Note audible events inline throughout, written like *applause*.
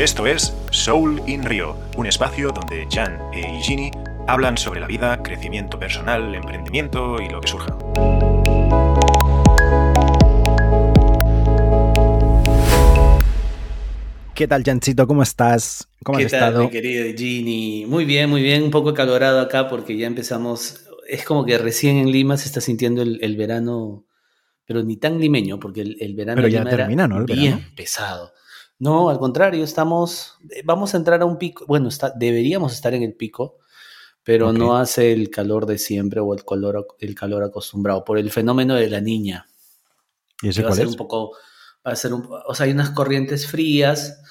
Esto es Soul in Rio, un espacio donde Jan e Igini hablan sobre la vida, crecimiento personal, emprendimiento y lo que surja. ¿Qué tal, Janchito? ¿Cómo estás? ¿Cómo ¿Qué has tal, estado? mi querido Gini? Muy bien, muy bien. Un poco calorado acá porque ya empezamos. Es como que recién en Lima se está sintiendo el, el verano, pero ni tan limeño, porque el, el verano Pero ya Lima era termina, ¿no? El bien verano. pesado. No, al contrario, estamos. eh, Vamos a entrar a un pico. Bueno, está, deberíamos estar en el pico, pero no hace el calor de siempre o el calor, el calor acostumbrado por el fenómeno de la niña. ¿Y ese va a ser es? un poco, va a ser un, o sea, hay unas corrientes frías,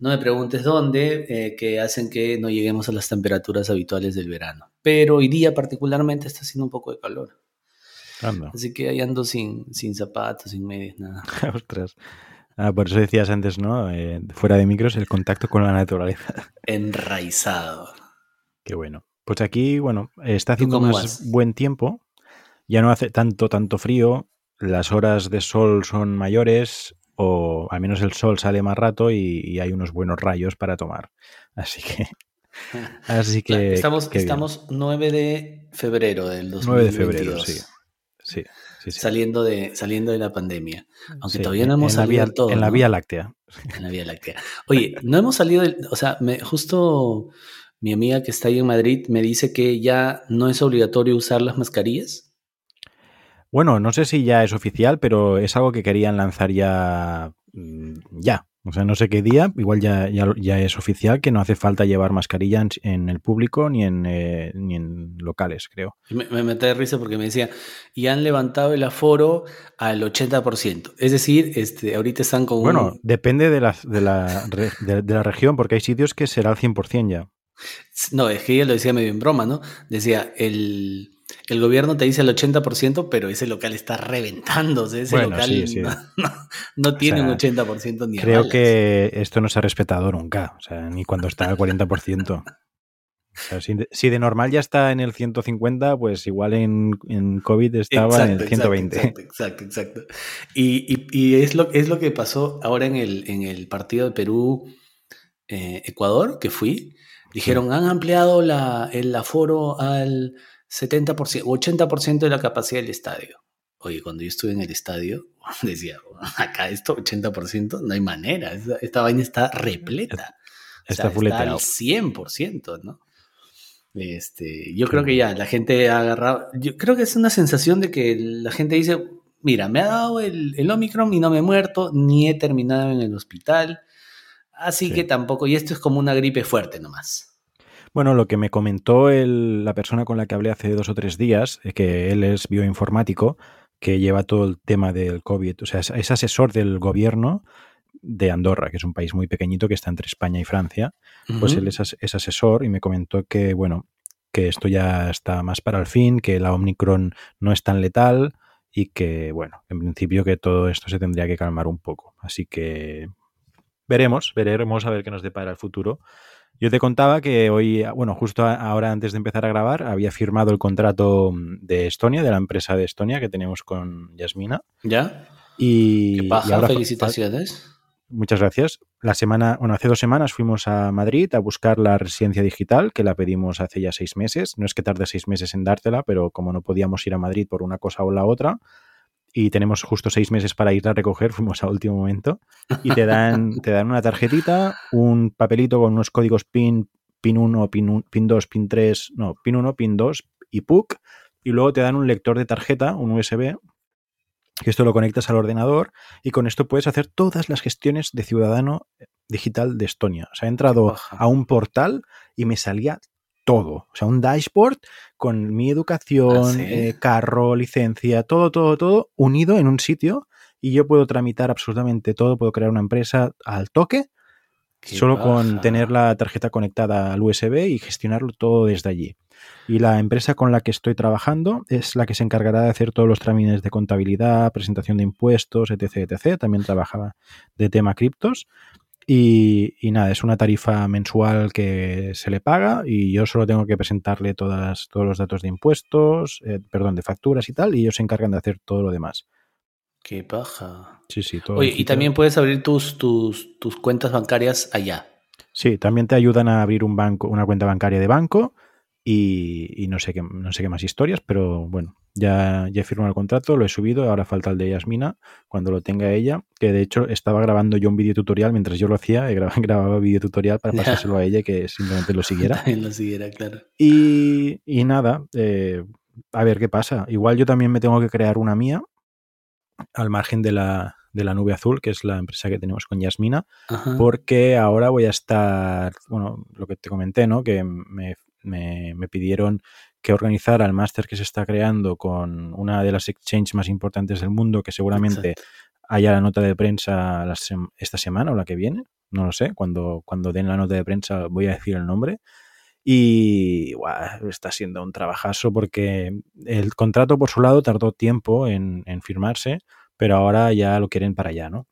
no me preguntes dónde, eh, que hacen que no lleguemos a las temperaturas habituales del verano. Pero hoy día particularmente está haciendo un poco de calor. Anda. Así que ahí ando sin, sin zapatos, sin medias, nada. *laughs* Ostras. Ah, por eso decías antes, ¿no? Eh, fuera de micros, el contacto con la naturaleza. *laughs* Enraizado. Qué bueno. Pues aquí, bueno, está ¿Tú haciendo más vas? buen tiempo. Ya no hace tanto, tanto frío. Las horas de sol son mayores, o al menos el sol sale más rato y, y hay unos buenos rayos para tomar. Así que, *laughs* así Claro, que estamos, estamos 9 de febrero del 2022. 9 de febrero, sí. Sí, sí, sí. Saliendo de, saliendo de la pandemia. Aunque Sí, todavía no hemos salido del todo. En la. Vía Láctea. En la Vía Láctea. Oye, no hemos salido del. O sea, me, justo mi amiga que está ahí en Madrid me dice que ya no es obligatorio usar las mascarillas. Bueno, no sé si ya es oficial, pero es algo que querían lanzar ya. mm, Ya. O sea, no sé qué día, igual ya, ya, ya es oficial que no hace falta llevar mascarilla en, en el público ni en, eh, ni en locales, creo. Me, me maté de risa porque me decía, y han levantado el aforo al 80%. Es decir, este, ahorita están con Bueno, un. depende de la, de, la, de la región, porque hay sitios que será al 100% ya. No, es que ella lo decía medio en broma, ¿no? Decía, el, el gobierno te dice el 80%, pero ese local está reventándose. Ese Bueno, local sí, sí. No, no- no tiene sea, un 80% ni Creo que esto no se ha respetado nunca, o sea, ni cuando está al 40%. O sea, si, de, si de normal ya está en el 150, pues igual en, en COVID estaba en el 120. Exacto, exacto, exacto. Y, y- y es, lo, es lo que pasó ahora en el, en el partido de Perú-Ecuador, que fui. Dijeron, han ampliado la, el aforo al 70%, o 80% de la capacidad del estadio. Oye, cuando yo estuve en el estadio, *laughs* decía, acá esto 80%, no hay manera, esta, esta vaina está repleta. O Está fuleteado. al 100%, ¿no? Este, yo creo que ya la gente ha agarrado. Yo creo que es una sensación de que la gente dice: Mira, me ha dado el, el Omicron y no me he muerto, ni he terminado en el hospital. Así Sí. que tampoco, y esto es como una gripe fuerte nomás. Bueno, lo que me comentó el- la persona con la que hablé hace dos o tres días, eh, que él es bioinformático, que lleva todo el tema del COVID, o sea, es, es asesor del gobierno de Andorra, que es un país muy pequeñito que está entre España y Francia, pues él es, as- es asesor y me comentó que, bueno, que esto ya está más para el fin, que la Omicron no es tan letal y que, bueno, en principio que todo esto se tendría que calmar un poco. Así que veremos, veremos a ver qué nos depara el futuro. Yo te contaba que hoy, bueno, justo ahora antes de empezar a grabar, había firmado el contrato mm, de Estonia, de la empresa de Estonia que tenemos con Yasmina. ¿Ya? Y, Qué y ahora felicitaciones. Muchas gracias. La semana, bueno, hace dos semanas fuimos a Madrid a buscar la residencia digital, que la pedimos hace ya seis meses. No es que tarde seis meses en dártela, pero como no podíamos ir a Madrid por una cosa o la otra, y tenemos justo seis meses para ir a recoger, fuimos a último momento, y te dan, *laughs* te dan una tarjetita, un papelito con unos códigos PIN, PIN 1, PIN, un- PIN 2, PIN 3, no, PIN 1, PIN 2 y PUC, y luego te dan un lector de tarjeta, un USB, que esto lo conectas al ordenador y con esto puedes hacer todas las gestiones de ciudadano digital de Estonia. O sea, he entrado a un portal y me salía todo. O sea, un dashboard con mi educación, ¿Ah, sí? eh, carro, licencia, todo, todo, todo unido en un sitio y yo puedo tramitar absolutamente todo, puedo crear una empresa al toque, solo con tener la tarjeta conectada al USB y gestionarlo todo desde allí. Y la empresa con la que estoy trabajando es la que se encargará de hacer todos los trámites de contabilidad, presentación de impuestos, etc. etc. También trabajaba de tema criptos. Y, y nada, es una tarifa mensual que se le paga y yo solo tengo que presentarle todas, todos los datos de impuestos, eh, perdón, de facturas y tal, y ellos se encargan de hacer todo lo demás. Qué paja. Sí, sí, todo. Oye, y también puedes abrir tus, tus, tus cuentas bancarias allá. Sí, también te ayudan a abrir un banco, una cuenta bancaria de banco y, no, sé qué, no sé qué más historias, pero bueno, ya, ya he firmado el contrato, lo he subido, ahora falta el de Yasmina, cuando lo tenga ella, que de hecho estaba grabando yo un vídeo tutorial mientras yo lo hacía, *laughs* grababa, grababa vídeo tutorial para pasárselo a ella que simplemente lo siguiera. *laughs* También lo siguiera, claro. Y, y nada, eh, a ver qué pasa. Igual yo también me tengo que crear una mía al margen de la, de la nube azul, que es la empresa que tenemos con Yasmina, Ajá. porque ahora voy a estar, bueno, lo que te comenté, ¿no? Que me, me, me pidieron que organizara el máster que se está creando con una de las exchanges más importantes del mundo, que seguramente Exacto. haya la nota de prensa la sem- esta semana o la que viene, no lo sé, cuando, cuando den la nota de prensa voy a decir el nombre. Y guau, está siendo un trabajazo porque el contrato por su lado tardó tiempo en, en firmarse, pero ahora ya lo quieren para allá, ¿no?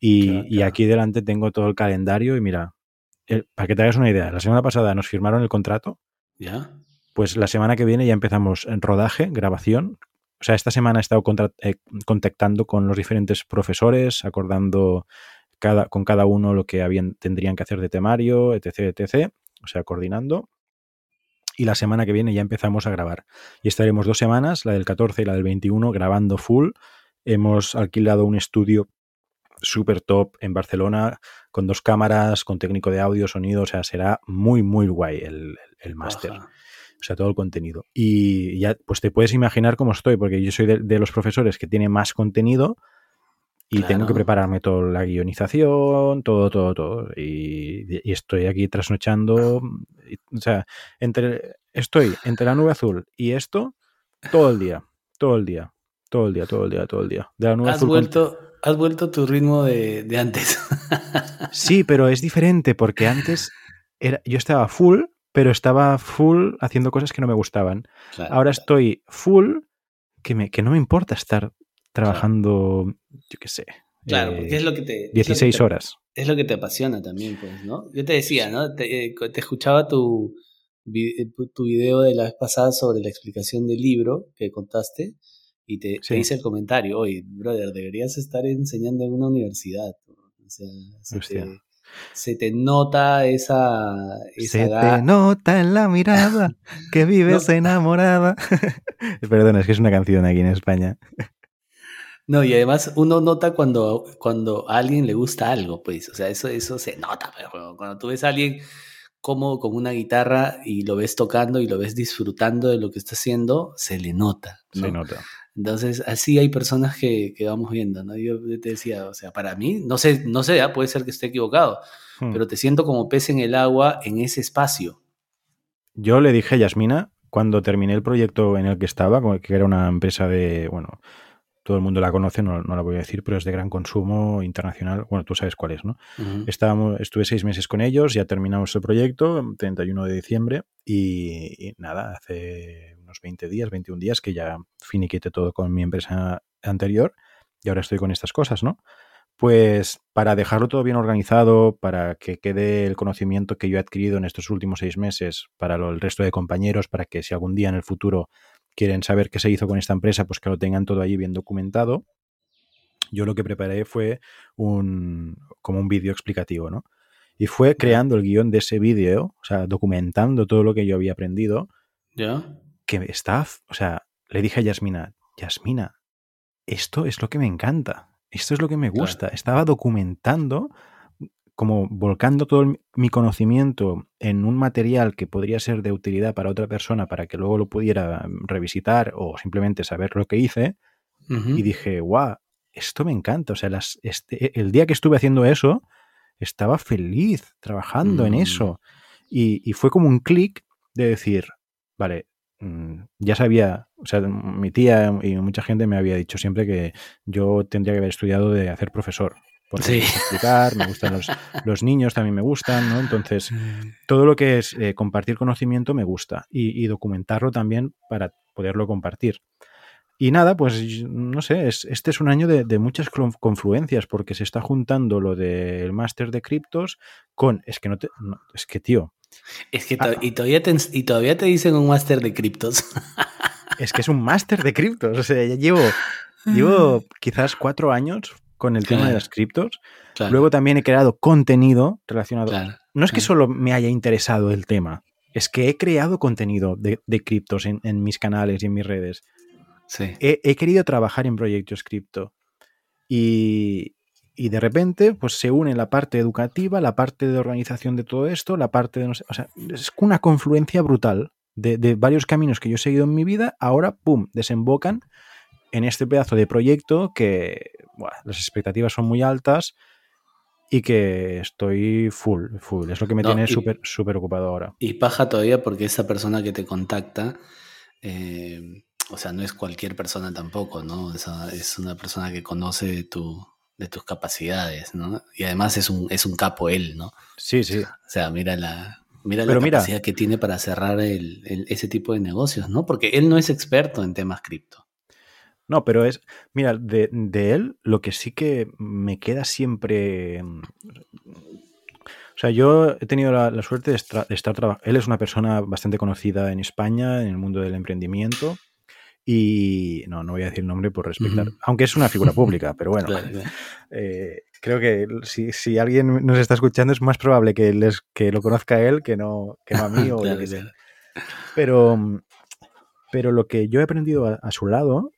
Y, Claro, y claro. aquí delante tengo todo el calendario y mira, el- para que te hagas una idea, la semana pasada nos firmaron el contrato, ¿Ya? Pues la semana que viene ya empezamos en rodaje, grabación. O sea, esta semana he estado eh, contactando con los diferentes profesores, acordando cada, con cada uno lo que habían, tendrían que hacer de temario, etc, etc. O sea, coordinando. Y la semana que viene ya empezamos a grabar. Y estaremos dos semanas, la del 14 y la del 21, grabando full. Hemos alquilado un estudio súper top en Barcelona, con dos cámaras, con técnico de audio, sonido. O sea, será muy, muy guay el, el máster. O sea, todo el contenido. Y ya, pues te puedes imaginar cómo estoy, porque yo soy de, de los profesores que tiene más contenido y Claro. tengo que prepararme toda la guionización, todo, todo, todo. Y, y estoy aquí trasnochando. y- o sea, entre estoy entre la nube azul y esto todo el día, todo el día, todo el día, todo el día, todo el día. De la nube Has azul con- vuelto, has vuelto tu ritmo de, de antes. Sí, pero es diferente porque antes era, yo estaba full, pero estaba full haciendo cosas que no me gustaban. Claro, Ahora claro. estoy full, que, me, que no me importa estar trabajando, yo qué sé, Claro, eh, porque es lo que te. es lo que 16 te- horas. Es lo que te apasiona también, pues, ¿no? Yo te decía, ¿no? Te, eh, te escuchaba tu, eh, tu video de la vez pasada sobre la explicación del libro que contaste y te, hice el comentario, oye, brother, deberías estar enseñando en una universidad. O sea, se te, se te nota esa... esa Se te nota en la mirada *laughs* que vives enamorada. *laughs* Perdona, es que es una canción aquí en España. No, y además uno nota cuando, cuando a alguien le gusta algo, pues, o sea, eso, eso se nota, pero cuando tú ves a alguien cómodo con una guitarra y lo ves tocando y lo ves disfrutando de lo que está haciendo, se le nota, ¿no? Se nota. Entonces, así hay personas que, que vamos viendo, ¿no? Yo te decía, o sea, para mí, no sé, no sé, ¿ah? puede ser que esté equivocado, Hmm. pero te siento como pez en el agua en ese espacio. Yo le dije a Yasmina, cuando terminé el proyecto en el que estaba, que era una empresa de, bueno, todo el mundo la conoce, no, no la voy a decir, pero es de gran consumo internacional. Bueno, tú sabes cuál es, ¿no? Ujú. Estábamos, estuve seis meses con ellos, ya terminamos el proyecto, el 31 de diciembre, y, y nada, hace unos 20 días, 21 días que ya finiquité todo con mi empresa anterior y ahora estoy con estas cosas, ¿no? Pues para dejarlo todo bien organizado, para que quede el conocimiento que yo he adquirido en estos últimos seis meses para lo- el resto de compañeros, para que si algún día en el futuro quieren saber qué se hizo con esta empresa, pues que lo tengan todo allí bien documentado. Yo lo que preparé fue un, como un vídeo explicativo, ¿no? Y fue creando el guion de ese vídeo, o sea, documentando todo lo que yo había aprendido, ¿Ya? Que está, o sea, le dije a Yasmina, Yasmina, esto es lo que me encanta, esto es lo que me Claro. gusta. Estaba documentando, como volcando todo el- mi conocimiento en un material que podría ser de utilidad para otra persona para que luego lo pudiera mm, revisitar o simplemente saber lo que hice. Y dije, guau, esto me encanta. O sea, las, este, el día que estuve haciendo eso, estaba feliz trabajando en Mm. eso. Y, y fue como un clic de decir, vale, ya sabía, o sea, mi tía y mucha gente me había dicho siempre que yo tendría que haber estudiado de hacer profesor. Porque Sí. me gusta explicar, me gustan los, *laughs* los niños, también me gustan, ¿no? Entonces, todo lo que es eh, compartir conocimiento me gusta y, y documentarlo también para poderlo compartir. Y nada, pues no sé, es, este es un año de, de muchas confluencias porque se está juntando lo del máster de criptos con, es que no te, no, es que tío, Es que Ah. y, todavía te, y todavía te dicen un máster de criptos. *laughs* es que es un máster de criptos, o sea, ya llevo, llevo quizás cuatro años con el tema de las criptos. Claro, Luego también he creado contenido relacionado claro. no es que solo me haya interesado el tema, es que he creado contenido de, de criptos en, en mis canales y en mis redes. Sí. He, he querido trabajar en proyectos cripto. Y, y de repente, pues se une la parte educativa, la parte de organización de todo esto, la parte de no sé. O sea, es una confluencia brutal de, de varios caminos que yo he seguido en mi vida. Ahora, pum, desembocan en este pedazo de proyecto que buah, las expectativas son muy altas y que estoy full, full. Es lo que me No, tiene súper súper ocupado ahora. Y paja todavía porque esa persona que te contacta, eh, o sea, no es cualquier persona tampoco, ¿no? O sea, es una persona que conoce tu, de tus capacidades, ¿no? Y además es un, es un capo él, ¿no? Sí, sí. O sea, mira la, mira Pero la mira- capacidad que tiene para cerrar el- el- ese tipo de negocios, ¿no? Porque él no es experto en temas cripto. No, pero es, mira, de, de él lo que sí que me queda siempre... mm, O sea, yo he tenido la, la suerte de estar trabajando... Él es una persona bastante conocida en España, en el mundo del emprendimiento. Y no, no voy a decir el nombre por respetar, aunque es una figura pública, pero *laughs* bueno, Claro, claro. *laughs* eh, creo que si, si alguien nos está escuchando es más probable que, les, que lo conozca él que no, que no a mí *laughs* o Claro, sé. claro. Pero, pero lo que yo he aprendido a, a su lado,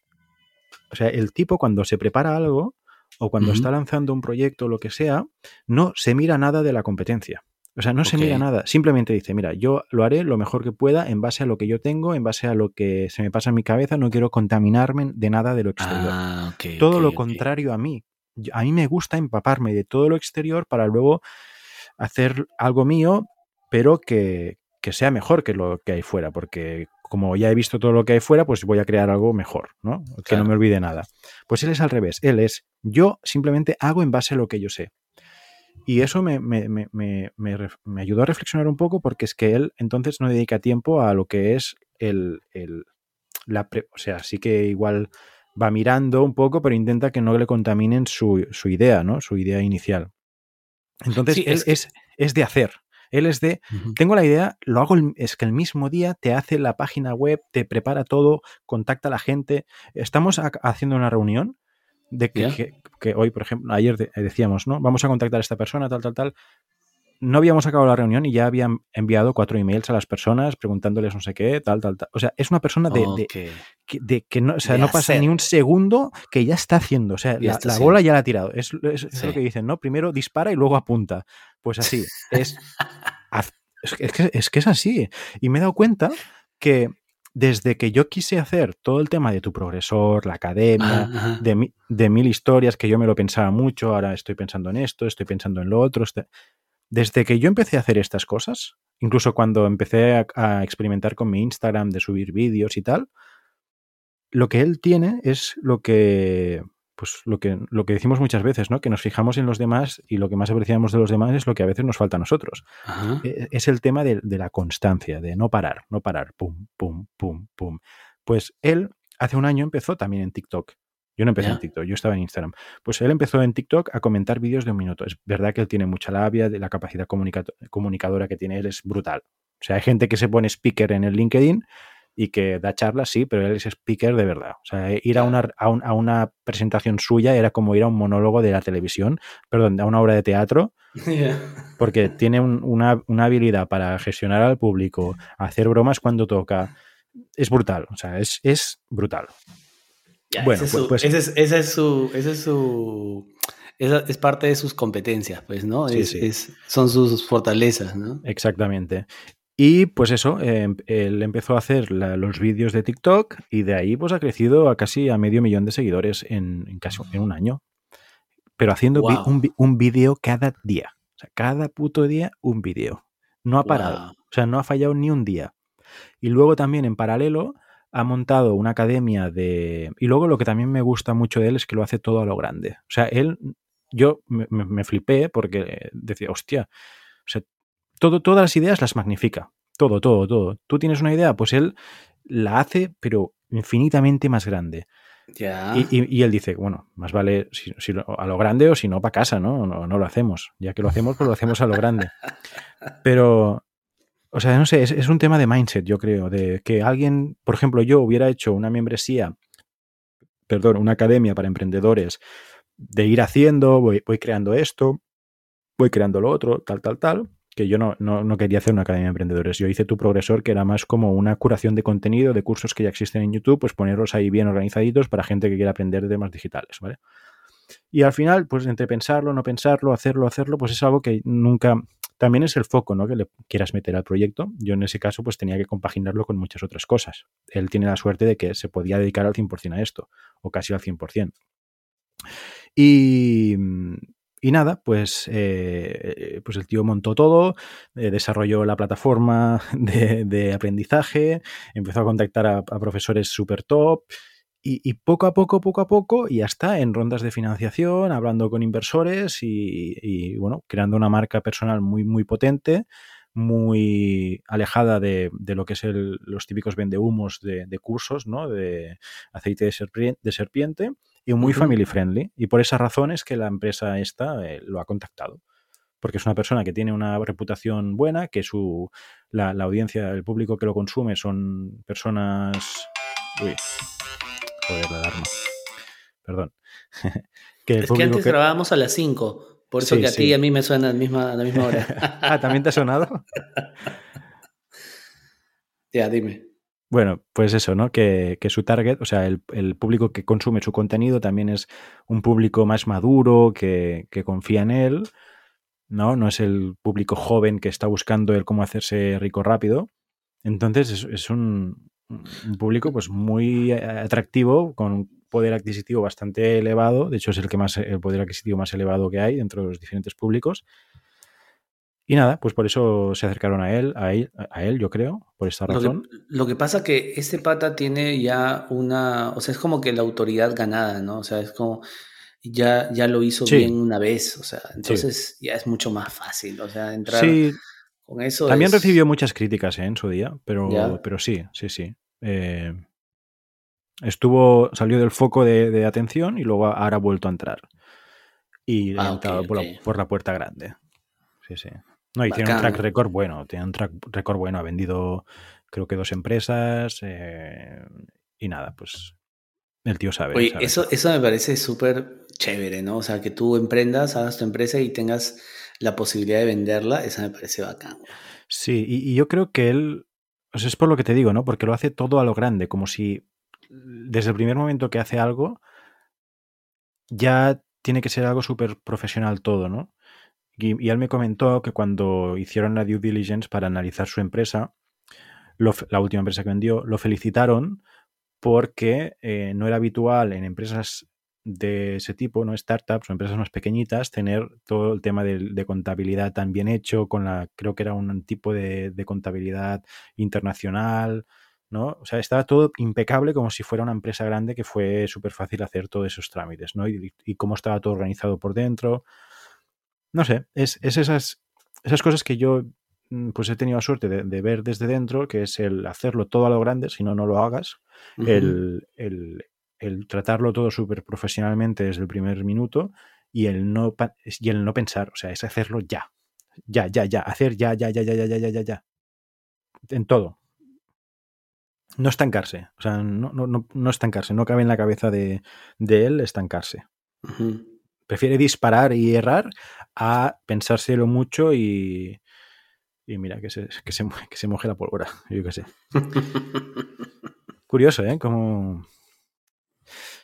o sea, el tipo cuando se prepara algo o cuando está lanzando un proyecto o lo que sea, no se mira nada de la competencia. O sea, no se mira nada. Simplemente dice, mira, yo lo haré lo mejor que pueda en base a lo que yo tengo, en base a lo que se me pasa en mi cabeza. No quiero contaminarme de nada de lo exterior. Ah, todo lo contrario a mí. A mí me gusta empaparme de todo lo exterior para luego hacer algo mío, pero que, que sea mejor que lo que hay fuera, porque como ya he visto todo lo que hay fuera, pues voy a crear algo mejor, ¿no? Que no me olvide nada. Pues él es al revés, él es, yo simplemente hago en base a lo que yo sé. Y eso me, me- me- me- ayudó a reflexionar un poco porque es que él entonces no dedica tiempo a lo que es el, el- la pre- o sea, sí que igual va mirando un poco, pero intenta que no le contaminen su, su idea, ¿no? Su idea inicial. Entonces, Sí, él es que- es, es de hacer. Él es de, tengo la idea, lo hago, el- es que el mismo día te hace la página web, te prepara todo, contacta a la gente. Estamos ac- haciendo una reunión de que, que- que hoy, por ejemplo, ayer de- decíamos, ¿no? Vamos a contactar a esta persona, tal, tal, tal. No habíamos acabado la reunión y ya habían enviado cuatro emails a las personas preguntándoles no sé qué, tal, tal, tal. O sea, es una persona de, que, de que no, o sea, no pasa hacer. ni un segundo que ya está haciendo. O sea, la, bola ya la ha tirado. Es, es- es lo que dicen, ¿no? Primero dispara y luego apunta. Pues así. *laughs* Es, haz- es, que- es que, es que es así. Y me he dado cuenta que desde que yo quise hacer todo el tema de tu progresor, la academia, de, mi- de mil historias que yo me lo pensaba mucho, ahora estoy pensando en esto, estoy pensando en lo otro. este- Desde que yo empecé a hacer estas cosas, incluso cuando empecé a, a experimentar con mi Instagram de subir vídeos y tal, lo que él tiene es lo que pues lo que, lo que decimos muchas veces, ¿no? Que nos fijamos en los demás y lo que más apreciamos de los demás es lo que a veces nos falta a nosotros. Ajá. E- Es el tema de, de la constancia, de no parar, no parar, pum, pum, pum, pum. Pues él hace un año empezó también en TikTok. Yo no empecé en TikTok, yo estaba en Instagram. Pues él empezó en TikTok a comentar vídeos de un minuto. Es verdad que él tiene mucha labia, de la capacidad comunica- comunicadora que tiene él es brutal. O sea, hay gente que se pone speaker en el LinkedIn y que da charlas, sí, pero él es speaker de verdad. O sea, ir a una, a, un- a una presentación suya era como ir a un monólogo de la televisión, perdón, a una obra de teatro, *laughs* porque tiene un- una, una habilidad para gestionar al público, hacer bromas cuando toca. Es brutal, o sea, es, es brutal. Ya, Bueno, ese es pues- su- pues- ese es, ese es su, ese es su, esa es parte de sus competencias, pues, ¿no? Sí, es, sí. es- son sus fortalezas, ¿no? Exactamente. Y pues eso, eh, él empezó a hacer la- los vídeos de TikTok y de ahí pues ha crecido a casi a medio millón de seguidores en, en casi en un año. Pero haciendo Wow. un, un vídeo cada día. O sea, cada puto día un vídeo. No ha parado. Wow. O sea, no ha fallado ni un día. Y luego también en paralelo ha montado una academia de... Y luego lo que también me gusta mucho de él es que lo hace todo a lo grande. O sea, él, yo me, me- me flipé porque decía, hostia, o sea, todo, todas las ideas las magnifica. Todo, todo, todo. Tú tienes una idea, pues él la hace, pero infinitamente más grande. Ya. Y, y- y él dice, bueno, más vale si, si lo- a lo grande o si no, para casa, ¿no? ¿no? No lo hacemos. Ya que lo hacemos, pues lo hacemos a lo grande. *laughs* Pero, o sea, no sé, es, es un tema de mindset, yo creo, de que alguien, por ejemplo, yo hubiera hecho una membresía, perdón, una academia para emprendedores, de ir haciendo, voy, voy creando esto, voy creando lo otro, tal, tal, tal. Que yo no, no, quería hacer una academia de emprendedores. Yo hice tu progresor, que era más como una curación de contenido de cursos que ya existen en YouTube, pues ponerlos ahí bien organizaditos para gente que quiera aprender de temas digitales, ¿vale? Y al final, pues entre pensarlo, no pensarlo, hacerlo, hacerlo, pues es algo que nunca, también es el foco ¿no? que le quieras meter al proyecto. Yo en ese caso pues tenía que compaginarlo con muchas otras cosas. Él tiene la suerte de que se podía dedicar al 100% a esto, o casi al 100%. Y, y nada, pues, eh, pues el tío montó todo, eh, desarrolló la plataforma *laughs* de, aprendizaje, empezó a contactar a, profesores super top y, poco a poco, poco a poco, y hasta en rondas de financiación, hablando con inversores y, bueno, creando una marca personal muy, muy potente, muy alejada de, lo que es los típicos vendehumos de, de cursos, ¿no? De aceite de serpiente y muy family friendly. Y por esa razón es que la empresa esta eh, lo ha contactado. Porque es una persona que tiene una reputación buena, que su la, audiencia, el público que lo consume son personas. Uy, joder, la alarma. Perdón. *laughs* que es que antes grabábamos a las 5. Por eso que a ti y a mí me suena a la misma, a la misma hora. *laughs* ah, ¿también te ha sonado? *laughs* ya, dime. Bueno, pues eso, ¿no? Que, su target, o sea, el, público que consume su contenido también es un público más maduro, que, confía en él, ¿no? No es el público joven que está buscando el cómo hacerse rico rápido. Entonces es, un, público pues muy atractivo, con un poder adquisitivo bastante elevado. De hecho, es el que más, el poder adquisitivo más elevado que hay dentro de los diferentes públicos. Y nada, pues por eso se acercaron a él, a él, a él yo creo, por esta razón. Lo que, pasa que este pata tiene ya una, o sea, es como que la autoridad ganada, ¿no? O sea, es como, ya, ya lo hizo bien una vez, o sea, entonces ya es mucho más fácil, o sea, entrar con eso. También recibió muchas críticas ¿eh? en su día, pero, pero sí, sí, sí. Eh, estuvo, salió del foco de, atención y luego ahora ha vuelto a entrar. Y ha ah, entrado por, por la puerta grande. Sí, sí. No, y tiene un track record bueno, tiene un track record bueno, ha vendido creo que dos empresas eh, y nada, pues el tío sabe. Oye, Eso, eso me parece súper chévere, ¿no? O sea, que tú emprendas, hagas tu empresa y tengas la posibilidad de venderla, eso me parece bacán. Sí, y, yo creo que él, o sea, es por lo que te digo, ¿no? Porque lo hace todo a lo grande, como si desde el primer momento que hace algo, ya tiene que ser algo súper profesional todo, ¿no? Y, él me comentó que cuando hicieron la due diligence para analizar su empresa, la última empresa que vendió, lo felicitaron porque eh, no era habitual en empresas de ese tipo, no startups o empresas más pequeñitas, tener todo el tema de, contabilidad tan bien hecho, con la, creo que era un tipo de, contabilidad internacional, ¿no? O sea, estaba todo impecable como si fuera una empresa grande que fue súper fácil hacer todos esos trámites, ¿no? Y, y, cómo estaba todo organizado por dentro no sé, es, esas, esas cosas que yo mm, pues he tenido la suerte de, ver desde dentro, que es el hacerlo todo a lo grande, si no, no lo hagas, el, tratarlo todo súper profesionalmente desde el primer minuto y el, no, y el no pensar, o sea, es hacerlo ya, ya, ya, ya, hacer ya, ya, ya, ya, ya, ya, ya, ya, en todo. No estancarse, o sea, no, no, no, estancarse, no cabe en la cabeza de, él estancarse prefiere disparar y errar a pensárselo mucho y, y mira, que se, que, se, que se moje la pólvora, yo qué sé. Curioso, ¿eh? Como...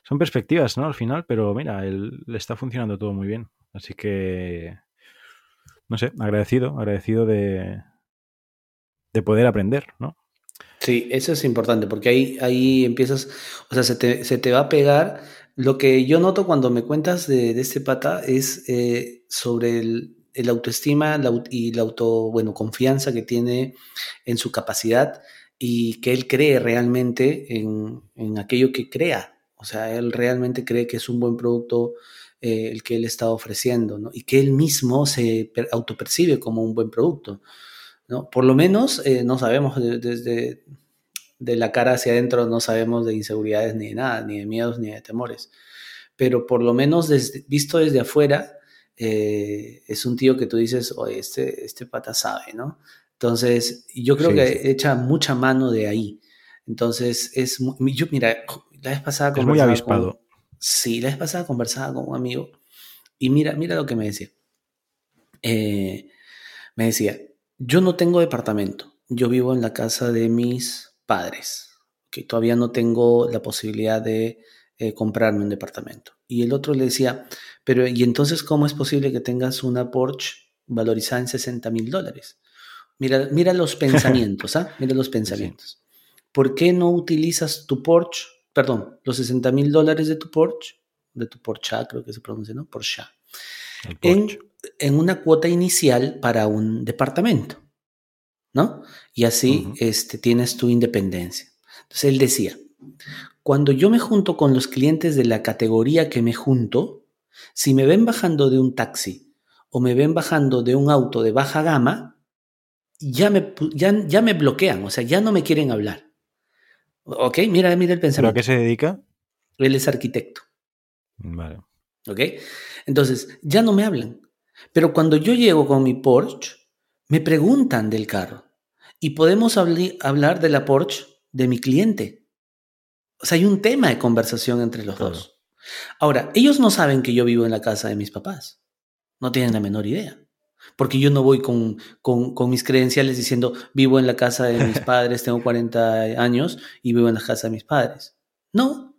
Son perspectivas, ¿no? Al final, pero mira, le está funcionando todo muy bien. Así que, no sé, agradecido, agradecido de, de poder aprender, ¿no? Sí, eso es importante, porque ahí, ahí empiezas, o sea, se te, se te va a pegar lo que yo noto cuando me cuentas de, este pata es eh, sobre el, autoestima y la auto, bueno, confianza que tiene en su capacidad y que él cree realmente en, aquello que crea. O sea, él realmente cree que es un buen producto eh, el que él está ofreciendo, ¿no? Y que él mismo se autopercibe como un buen producto, ¿no? Por lo menos eh, no sabemos desde de la cara hacia adentro no sabemos de inseguridades ni de nada, ni de miedos ni de temores. Pero por lo menos visto desde afuera, eh, es un tío que tú dices, oye, este, este pata sabe, ¿no? Entonces, yo creo que echa mucha mano de ahí. Entonces, es yo, mira, la vez pasada Es muy avispado. sí, la vez pasada conversaba con un amigo y mira, mira lo que me decía. Eh, me decía, yo no tengo departamento, yo vivo en la casa de mis padres, que todavía no tengo la posibilidad de eh, comprarme un departamento. Y el otro le decía, pero ¿y entonces cómo es posible que tengas una Porsche valorizada en 60 mil dólares? Mira, mira los *laughs* pensamientos, ¿ah? Mira los pensamientos. ¿Por qué no utilizas tu Porsche, perdón, los 60 mil dólares de tu Porsche, de tu Porsche, creo que se pronuncia, ¿no? Porsche. En, en, una cuota inicial para un departamento, ¿no? Y así este, tienes tu independencia. Entonces él decía, cuando yo me junto con los clientes de la categoría que me junto, si me ven bajando de un taxi o me ven bajando de un auto de baja gama, ya me, ya, ya me bloquean, o sea, ya no me quieren hablar. ¿Ok? Mira, mira el pensamiento. ¿Pero a qué se dedica? Él es arquitecto. Vale. ¿Ok? Entonces, ya no me hablan. Pero cuando yo llego con mi Porsche, me preguntan del carro. Y podemos hablar de la Porsche de mi cliente. O sea, hay un tema de conversación entre los dos. Ahora, ellos no saben que yo vivo en la casa de mis papás. No tienen la menor idea. Porque yo no voy con, con, mis credenciales diciendo vivo en la casa de mis *laughs* padres, tengo 40 años y vivo en la casa de mis padres. No.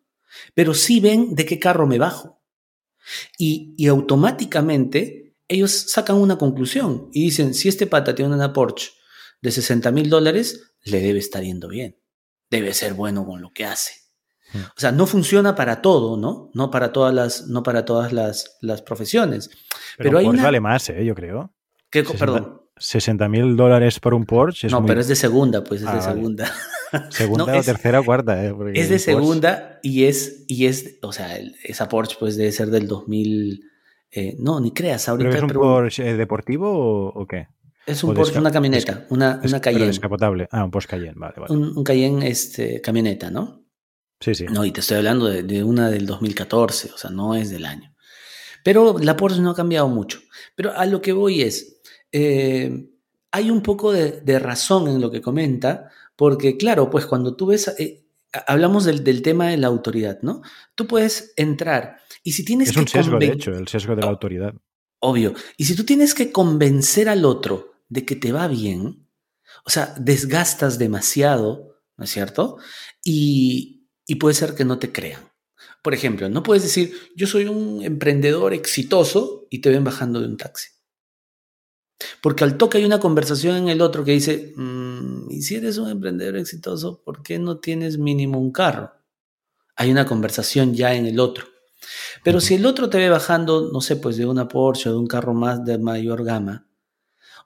Pero sí ven de qué carro me bajo. Y, y automáticamente ellos sacan una conclusión y dicen, si este pata tiene una Porsche de 60 mil dólares, le debe estar yendo bien. Debe ser bueno con lo que hace. Mm. O sea, no funciona para todo, ¿no? No para todas las, no para todas las, las profesiones. Pero, hay una... vale más, ¿eh? yo creo. ¿Qué, perdón. 60 mil dólares por un Porsche. no, pero es de segunda, pues es ah, de segunda. *laughs* Segunda o tercera o cuarta, ¿eh? es de segunda y es, y es, o sea, esa Porsche pues debe ser del 2000. Eh, no, ni creas, ahorita. ¿Pero es un Porsche deportivo o, qué? Es un Porsche, una camioneta, una, una Cayenne. descapotable. Ah, un Porsche Cayenne, vale, vale. Un, Cayenne este, camioneta, ¿no? Sí, sí. No, y te estoy hablando de, una del 2014, o sea, no es del año. Pero la Porsche no ha cambiado mucho. Pero a lo que voy es, eh, hay un poco de, razón en lo que comenta, porque claro, pues cuando tú ves, eh, hablamos del, tema de la autoridad, ¿no? Tú puedes entrar y si tienes es un sesgo, de hecho, el sesgo de la autoridad. Obvio. Y si tú tienes que convencer al otro de que te va bien, o sea, desgastas demasiado, ¿no es cierto? Y, y puede ser que no te crean. Por ejemplo, no puedes decir, yo soy un emprendedor exitoso y te ven bajando de un taxi. Porque al toque hay una conversación en el otro que dice, mm, y si eres un emprendedor exitoso, ¿por qué no tienes mínimo un carro? Hay una conversación ya en el otro. Pero si el otro te ve bajando, no sé, pues de una Porsche o de un carro más de mayor gama,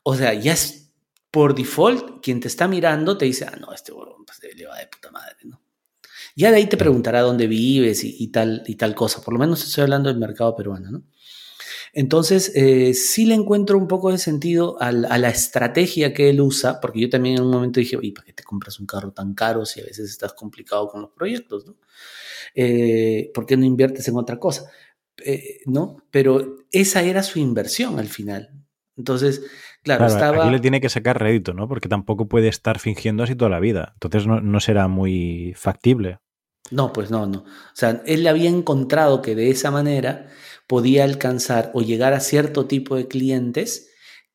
o sea, ya es por default quien te está mirando te dice, ah, no, este pues, le va de puta madre, ¿no? Ya de ahí te preguntará dónde vives y, tal, y tal cosa. Por lo menos estoy hablando del mercado peruano, ¿no? Entonces, eh, sí le encuentro un poco de sentido a la, estrategia que él usa, porque yo también en un momento dije, oye, ¿para qué te compras un carro tan caro si a veces estás complicado con los proyectos, ¿no? Eh, ¿Por qué no inviertes en otra cosa? Eh, ¿No? Pero esa era su inversión al final. Entonces, claro, estaba... Aquí le tiene que sacar rédito, ¿no? Porque tampoco puede estar fingiendo así toda la vida. Entonces no, no será muy factible. No, pues no, no. O sea, él había encontrado que de esa manera podía alcanzar o llegar a cierto tipo de clientes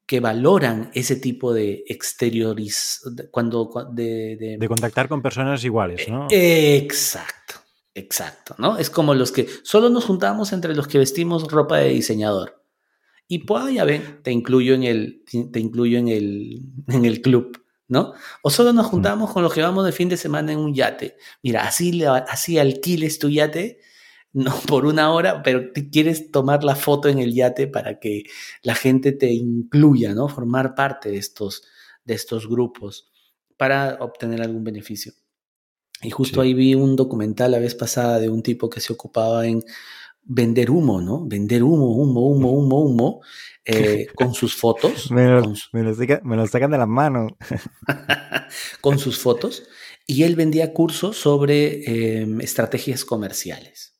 que valoran ese tipo de exterioriz... Cuando, de, de, contactar con personas iguales, ¿no? Exacto, exacto, ¿no? Es como los que solo nos juntamos entre los que vestimos ropa de diseñador. Y pues ya ven, te incluyo en el, te incluyo en el, *laughs* en el club. ¿no? O solo nos juntamos con los que vamos de fin de semana en un yate. Mira, así, así alquiles tu yate, no *laughs* por una hora, pero quieres tomar la foto en el yate para que la gente te incluya, ¿no? Formar parte de estos, de estos grupos para obtener algún beneficio. Y justo ahí vi un documental la vez pasada de un tipo que se ocupaba en vender humo, ¿no? Vender humo, humo, humo, humo, humo, *laughs* eh, con sus fotos. me, lo, sacan de las manos. *laughs* *laughs* con sus fotos. Y él vendía cursos sobre em, estrategias comerciales.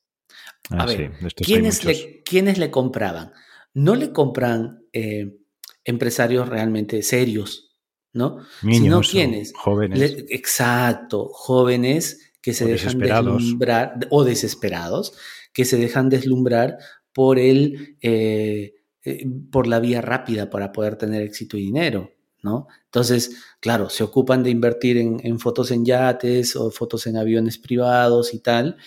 A ah, ver, ¿quiénes, le, ¿quiénes, le, compraban? No le compran eh, empresarios realmente serios, ¿no? Niños, Sino quienes. Jóvenes. exacto, jóvenes que se dejan deslumbrar o desesperados que se dejan deslumbrar por el, eh, eh, por la vía rápida para poder tener éxito y dinero, ¿no? Entonces, claro, se ocupan de invertir en, fotos en yates o fotos en aviones privados y tal.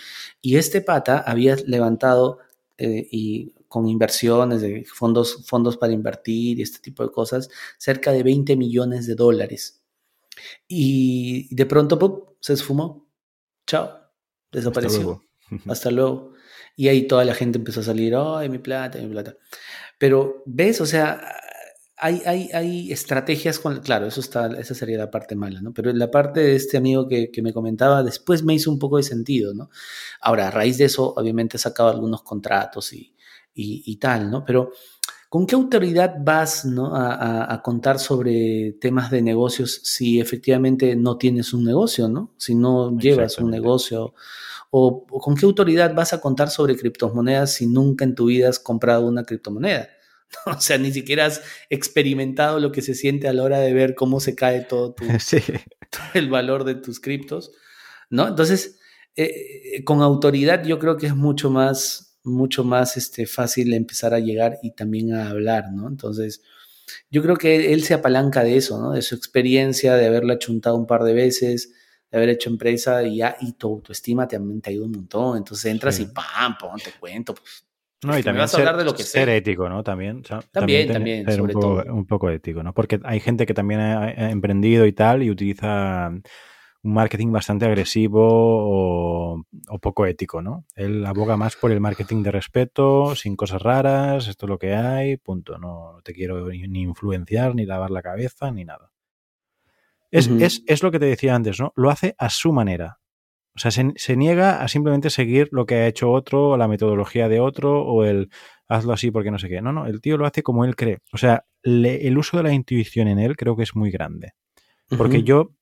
Y este pata había levantado eh, y con inversiones de fondos, fondos para invertir y este tipo de cosas, cerca de 20 millones de dólares. Y de pronto se esfumó. Chao. Desapareció. Hasta luego. Y ahí toda la gente empezó a salir, ay, mi plata, mi plata. Pero, ¿ves? O sea, hay, hay, hay estrategias con, claro, eso está, esa sería la parte mala, ¿no? Pero la parte de este amigo que, que, me comentaba, después me hizo un poco de sentido, ¿no? Ahora, a raíz de eso, obviamente he sacado algunos contratos y, y, y tal, ¿no? Pero, ¿con qué autoridad vas ¿no? a, a, contar sobre temas de negocios si efectivamente no tienes un negocio, ¿no? Si no llevas un negocio ¿O, con qué autoridad vas a contar sobre criptomonedas si nunca en tu vida has comprado una criptomoneda? *laughs* O sea, ni siquiera has experimentado lo que se siente a la hora de ver cómo se cae todo, *laughs* el valor de tus criptos, ¿no? Entonces, eh, con autoridad yo creo que es mucho más, mucho más este, fácil empezar a llegar y también a hablar, ¿no? Entonces, yo creo que él se apalanca de eso, ¿no? De su experiencia, de haberla chuntado un par de veces, de haber hecho empresa y ya, y tu autoestima también te ayuda un montón. Entonces entras y pam, pam, te cuento. Pues, no, y también vas a hablar de lo que ser ético, ¿no? También. también, también, ser sobre un, poco, todo. un poco ético, ¿no? Porque hay gente que también ha, emprendido y tal y utiliza un marketing bastante agresivo o, o, poco ético, ¿no? Él aboga más por el marketing de respeto, sin cosas raras, esto es lo que hay, punto. No te quiero ni influenciar, ni lavar la cabeza, ni nada. Es, lo que te decía antes, ¿no? Lo hace a su manera. O sea, se, niega a simplemente seguir lo que ha hecho otro, o la metodología de otro, o el hazlo así porque no sé qué. No, no, el tío lo hace como él cree. O sea, el uso de la intuición en él creo que es muy grande. Porque yo,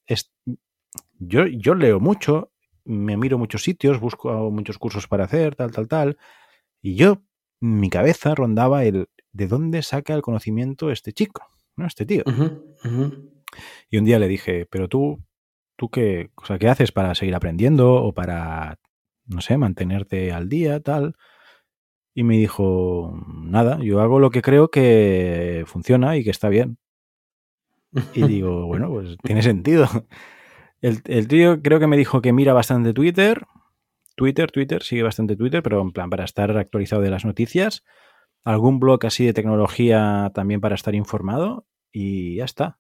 yo, yo leo mucho, me miro muchos sitios, busco muchos cursos para hacer, tal, tal, tal. Y yo, mi cabeza rondaba el de dónde saca el conocimiento este chico, ¿no? Este tío. Y un día le dije, pero tú, ¿tú qué, o sea, qué haces para seguir aprendiendo o para, no sé, mantenerte al día, tal? Y me dijo, nada, yo hago lo que creo que funciona y que está bien. Y *laughs* digo, bueno, pues tiene sentido. El, el, tío creo que me dijo que mira bastante Twitter. Twitter, Twitter, sigue bastante Twitter, pero en plan para estar actualizado de las noticias. Algún blog así de tecnología también para estar informado. Y ya está.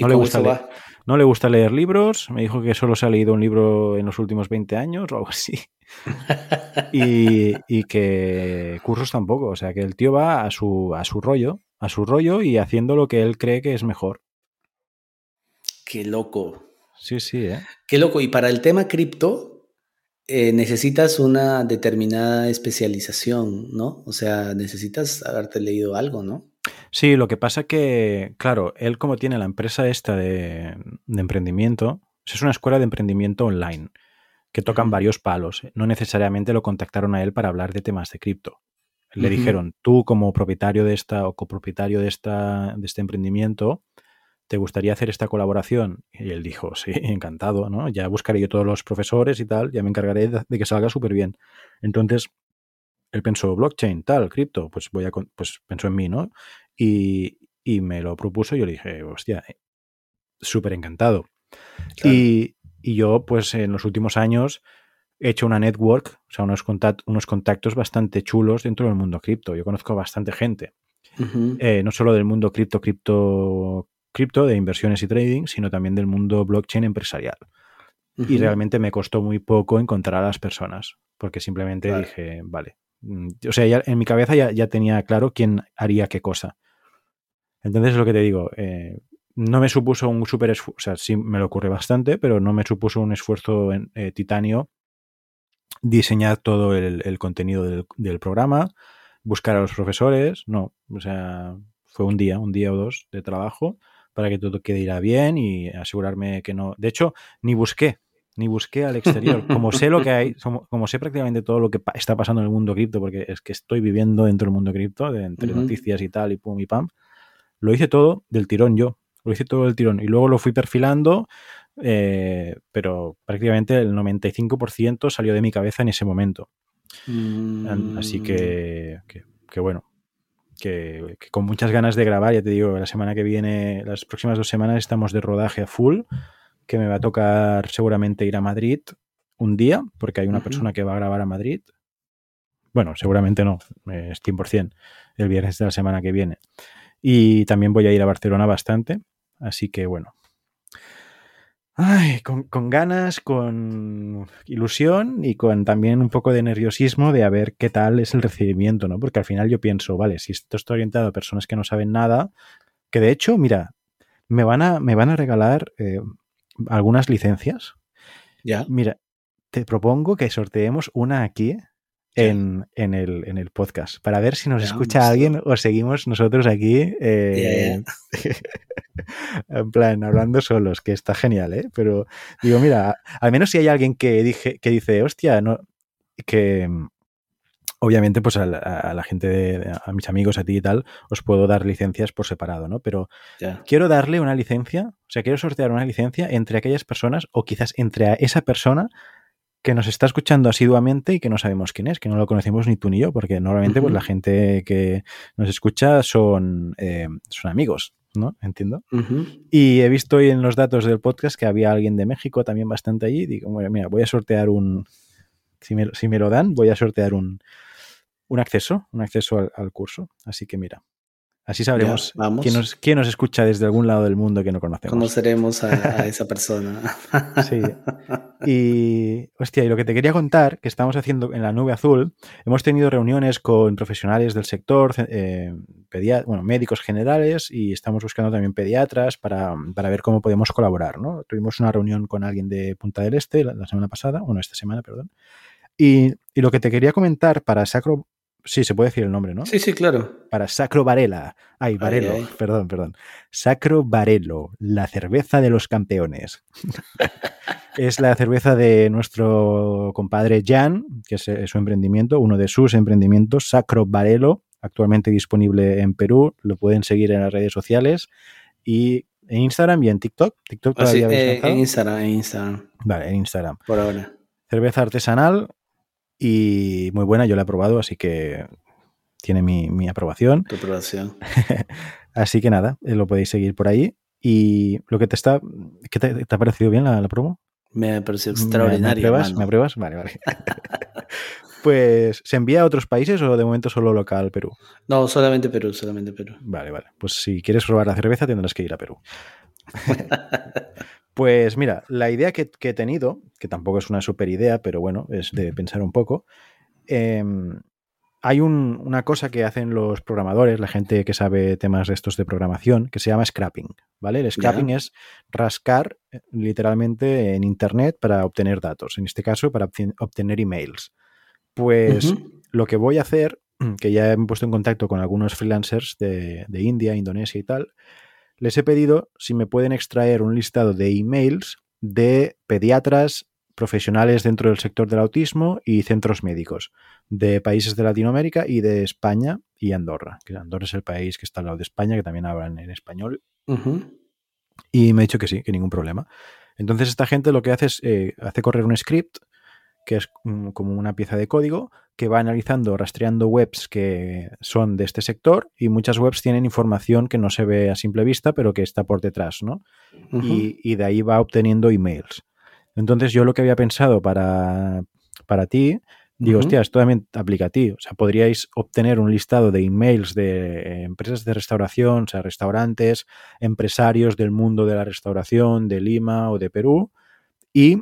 No le, gusta leer, no le gusta leer libros. Me dijo que solo se ha leído un libro en los últimos 20 años o algo así. *laughs* y, que cursos tampoco. O sea, que el tío va a su, a su rollo, a su rollo y haciendo lo que él cree que es mejor. Qué loco. Sí, sí, ¿eh? Qué loco. Y para el tema cripto, eh, necesitas una determinada especialización, ¿no? O sea, necesitas haberte leído algo, ¿no? Sí, lo que pasa que, claro, él como tiene la empresa esta de, emprendimiento, es una escuela de emprendimiento online que tocan varios palos. No necesariamente lo contactaron a él para hablar de temas de cripto. Le dijeron, tú como propietario de esta o copropietario de, esta, de este emprendimiento, ¿te gustaría hacer esta colaboración? Y él dijo, sí, *laughs* encantado, ¿no? Ya buscaré yo todos los profesores y tal, ya me encargaré de que salga súper bien. Entonces, él pensó, blockchain, tal, cripto, pues voy a, pues pensó en mí, ¿no? Y, me lo propuso y yo le dije, hostia, eh, súper encantado. Y, yo, pues en los últimos años he hecho una network, o sea, unos, unos contactos bastante chulos dentro del mundo cripto. Yo conozco a bastante gente. Eh, no solo del mundo cripto, cripto, cripto, de inversiones y trading, sino también del mundo blockchain empresarial. Y realmente me costó muy poco encontrar a las personas, porque simplemente dije, vale, Mm, o sea, ya, en mi cabeza ya, tenía claro quién haría qué cosa. Entonces es lo que te digo, eh, no me supuso un súper esfuerzo, o sea, sí me lo ocurre bastante, pero no me supuso un esfuerzo en eh, titanio diseñar todo el, contenido del, programa, buscar a los profesores, no, o sea, fue un día, un día o dos de trabajo para que todo quede bien y asegurarme que no. De hecho, ni busqué, ni busqué al exterior. Como sé lo que hay, *laughs* como sé prácticamente todo lo que está pasando en el mundo cripto, porque es que estoy viviendo dentro del mundo cripto, de, entre noticias y tal, y pum y pam, lo hice todo del tirón yo. Lo hice todo del tirón. Y luego lo fui perfilando, eh, pero prácticamente el 95% salió de mi cabeza en ese momento. Así que, que, bueno. Que, con muchas ganas de grabar, ya te digo, la semana que viene, las próximas dos semanas estamos de rodaje a full, que me va a tocar seguramente ir a Madrid un día, porque hay una persona que va a grabar a Madrid. Bueno, seguramente no, es 100% el viernes de la semana que viene. Y también voy a ir a Barcelona bastante, así que bueno, Ay, con, ganas, con ilusión y con también un poco de nerviosismo de a ver qué tal es el recibimiento, ¿no? Porque al final yo pienso, vale, si esto está orientado a personas que no saben nada, que de hecho, mira, me van a, me van a regalar eh, algunas licencias. Ya. Mira, te propongo que sorteemos una aquí en, el, podcast para ver si nos escucha alguien o seguimos nosotros aquí eh, *laughs* en plan hablando solos, que está genial, ¿eh? Pero digo, mira, al menos si hay alguien que, dije, que dice, hostia, no, que obviamente pues a la, gente, de, a mis amigos, a ti y tal, os puedo dar licencias por separado, ¿no? Pero quiero darle una licencia, o sea, quiero sortear una licencia entre aquellas personas o quizás entre esa persona que nos está escuchando asiduamente y que no sabemos quién es, que no lo conocemos ni tú ni yo, porque normalmente pues la gente que nos escucha son, eh, son amigos, ¿no? Entiendo. Y he visto hoy en los datos del podcast que había alguien de México también bastante allí. Digo, mira, voy a sortear un, si me, si me lo dan, voy a sortear un, un acceso, un acceso al curso. Así que mira, Así sabremos quién, nos, quién, nos, escucha desde algún lado del mundo que no conocemos. Conoceremos a, *laughs* esa persona. sí. Y, hostia, y lo que te quería contar, que estamos haciendo en la nube azul, hemos tenido reuniones con profesionales del sector, eh, bueno, médicos generales, y estamos buscando también pediatras para, para, ver cómo podemos colaborar. ¿no? Tuvimos una reunión con alguien de Punta del Este la, semana pasada, bueno, esta semana, perdón. Y, y, lo que te quería comentar para Sacro Sí, se puede decir el nombre, ¿no? Sí, sí, claro. Para Sacro Varela. Ay, Varelo, perdón, perdón. Sacro Varelo, la cerveza de los campeones. *laughs* es la cerveza de nuestro compadre Jan, que es su emprendimiento, uno de sus emprendimientos, Sacro Varelo, actualmente disponible en Perú. Lo pueden seguir en las redes sociales y en Instagram y en TikTok. TikTok ah, todavía eh, en Instagram, en Instagram. Vale, en Instagram. Por ahora. Cerveza artesanal, y muy buena, yo la he probado, así que tiene mi, aprobación. Tu aprobación. *laughs* así que nada, eh, lo podéis seguir por ahí. Y lo que te está. ¿Qué te, ha parecido bien la, promo? Me ha parecido extraordinario. ¿Me, apruebas? Vale, vale. *laughs* *laughs* pues, ¿se envía a otros países o de momento solo local Perú? No, solamente Perú, solamente Perú. Vale, vale. Pues si quieres probar la cerveza tendrás que ir a Perú. Pues mira, la idea que, he tenido, que tampoco es una super idea, pero bueno, es de pensar un poco. Em, hay una cosa que hacen los programadores, la gente que sabe temas de estos de programación, que se llama scrapping, ¿vale? El scrapping es rascar eh, literalmente en Internet para obtener datos, en este caso para obtener emails. Pues lo que voy a hacer, *clears throat* que ya he puesto en contacto con algunos freelancers de, de India, Indonesia y tal, les he pedido si me pueden extraer un listado de emails de pediatras profesionales dentro del sector del autismo y centros médicos de países de Latinoamérica y de España y Andorra, que Andorra es el país que está al lado de España, que también hablan en español. Y me ha dicho que sí, que ningún problema. Entonces esta gente lo que hace es, eh, hace correr un script que es mm, como una pieza de código que va analizando, rastreando webs que son de este sector y muchas webs tienen información que no se ve a simple vista, pero que está por detrás, ¿no? y, de ahí va obteniendo emails. Entonces yo lo que había pensado para, para ti, digo, hostia, esto también aplica a ti. O sea, podríais obtener un listado de emails de empresas de restauración, o sea, restaurantes, empresarios del mundo de la restauración de Lima o de Perú y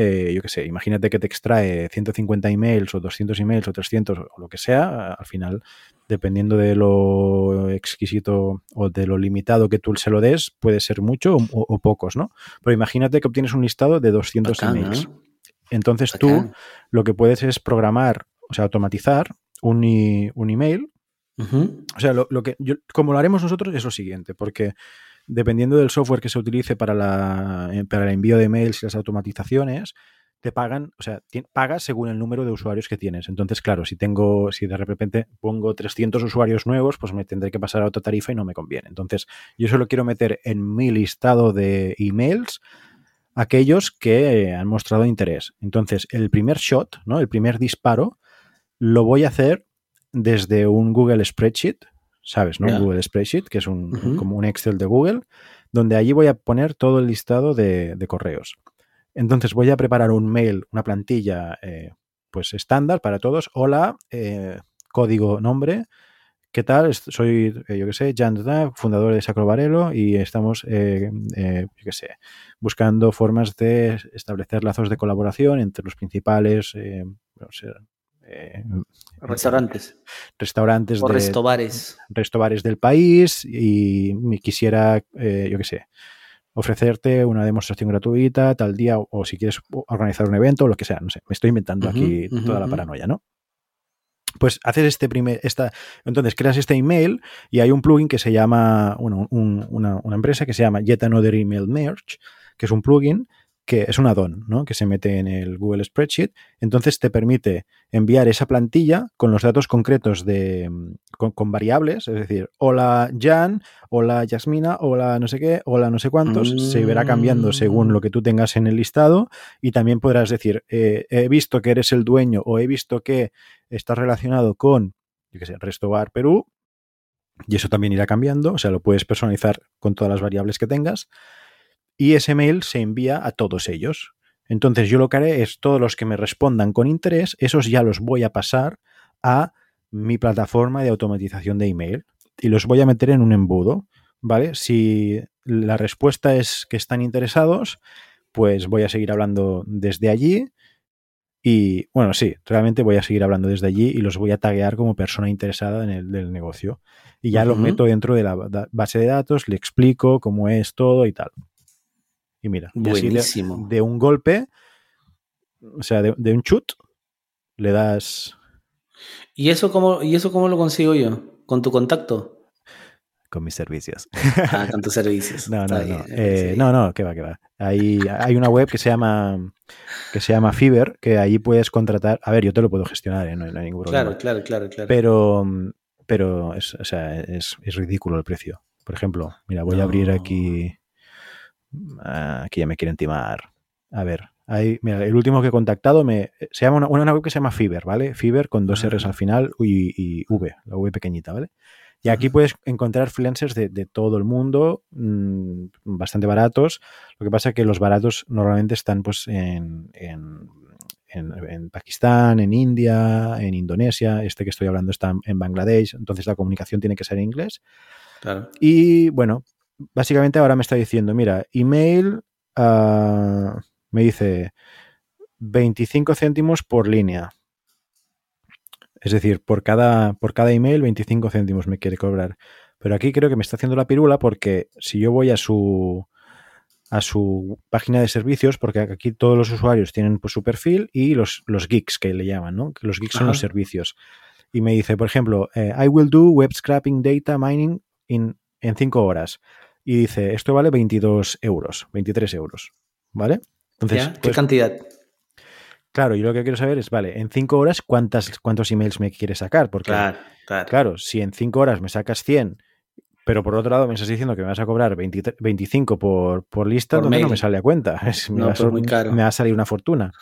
eh, yo qué sé, imagínate que te extrae 150 emails o 200 emails o 300 o lo que sea, al final, dependiendo de lo exquisito o de lo limitado que tú se lo des, puede ser mucho o, pocos, ¿no? Pero imagínate que obtienes un listado de 200 emails. Entonces tú lo que puedes es programar, o sea, automatizar un, un email. O sea, lo, que como lo haremos nosotros es lo siguiente, porque dependiendo del software que se utilice para, la, eh, para el envío de mails y las automatizaciones, te pagan, o sea, pagas según el número de usuarios que tienes. Entonces, claro, si tengo, si de repente pongo 300 usuarios nuevos, pues me tendré que pasar a otra tarifa y no me conviene. Entonces, yo solo quiero meter en mi listado de emails aquellos que han mostrado interés. Entonces, el primer shot, ¿no? El primer disparo, lo voy a hacer desde un Google Spreadsheet, ¿sabes? ¿no? Google Spreadsheet, que es un, como un Excel de Google, donde allí voy a poner todo el listado de, de correos. Entonces voy a preparar un mail, una plantilla eh, pues estándar para todos. Hola, eh, código nombre. ¿Qué tal? Soy, eh, yo qué sé, Jan Dada, fundador de Sacro Varelo y estamos, yo qué sé, buscando formas de establecer lazos de colaboración entre los principales no sé, eh, Restaurantes. restaurantes O de, restobares. restobares del país y me quisiera, eh, yo qué sé, ofrecerte una demostración gratuita tal día o, o si quieres organizar un evento o lo que sea, no sé, me estoy inventando aquí toda la paranoia, ¿no? Pues haces este primer, esta, entonces creas este email y hay un plugin que se llama, bueno, un- una, una empresa que se llama Yet Another Email Merge, que es un plugin que es un add-on, ¿no? Que se mete en el Google Spreadsheet. Entonces te permite enviar esa plantilla con los datos concretos de con, con variables, es decir, hola Jan, hola Yasmina, hola no sé qué, hola no sé cuántos. Se verá cambiando según lo que tú tengas en el listado y también podrás decir, eh, he visto que eres el dueño o he visto que estás relacionado con, yo qué Restobar Perú. Y eso también irá cambiando, o sea, lo puedes personalizar con todas las variables que tengas y ese mail se envía a todos ellos. Entonces yo lo que haré es todos los que me respondan con interés, esos ya los voy a pasar a mi plataforma de automatización de email y los voy a meter en un embudo, ¿vale? Si la respuesta es que están interesados, pues voy a seguir hablando desde allí y, bueno, sí, realmente voy a seguir hablando desde allí y los voy a taguear como persona interesada en el del negocio. Y ya los meto dentro de la base de datos, le explico cómo es todo y tal. Y mira, y así de, un golpe, o sea, de, de un chut, le das ¿Y eso, cómo, ¿Y eso cómo lo consigo yo? ¿Con tu contacto? con mis servicios. Ah, con tus servicios. *laughs* No, no, no. Eh, no, no, que va, que va. Hay, hay una web que se llama que se llama Fiverr, que ahí puedes contratar. A ver, yo te lo puedo gestionar, ¿eh? no, hay- no hay ningún problema. Claro, claro, claro, claro. Pero, pero es, o sea, es, es ridículo el precio. Por ejemplo, mira, voy a abrir aquí. Ah, Aquí ya me quieren timar. A ver, hay, mira, el último que he contactado me, se llama una, una web que se llama Fiverr, ¿vale? Fiverr con dos Ajá. R's al final y, y V, la V pequeñita, ¿vale? Y aquí puedes encontrar freelancers de, de todo el mundo, mmm, bastante baratos. Lo que pasa es que los baratos normalmente están pues en, en, en, en, Pakistán, en India, en Indonesia. Este que estoy hablando está en Bangladesh, entonces la comunicación tiene que ser en inglés. Claro. Y bueno, básicamente ahora me está diciendo, mira, email, uh, me dice 25 céntimos por línea. Es decir, por cada, por cada email 25 céntimos me quiere cobrar. Pero aquí creo que me está haciendo la pirula porque si yo voy a su a su página de servicios, porque aquí todos los usuarios tienen pues, su perfil y los, los geeks que le llaman, ¿no? Que los geeks Ajá. son los servicios. Y me dice, por ejemplo, eh, I will do web scraping data mining in, en 5 horas. Y dice, esto vale 22 euros, 23 euros. ¿Vale? Entonces, ¿Ya? ¿Qué pues, cantidad? Claro, yo lo que quiero saber es, vale, en 5 horas, ¿cuántas, ¿cuántos emails me quieres sacar? Porque, claro, claro. claro, si en 5 horas me sacas 100, pero por otro lado me estás diciendo que me vas a cobrar 20, 25 por, por lista, por no me sale a cuenta. *laughs* Es, me, no, va a, muy caro. me va a salir una fortuna.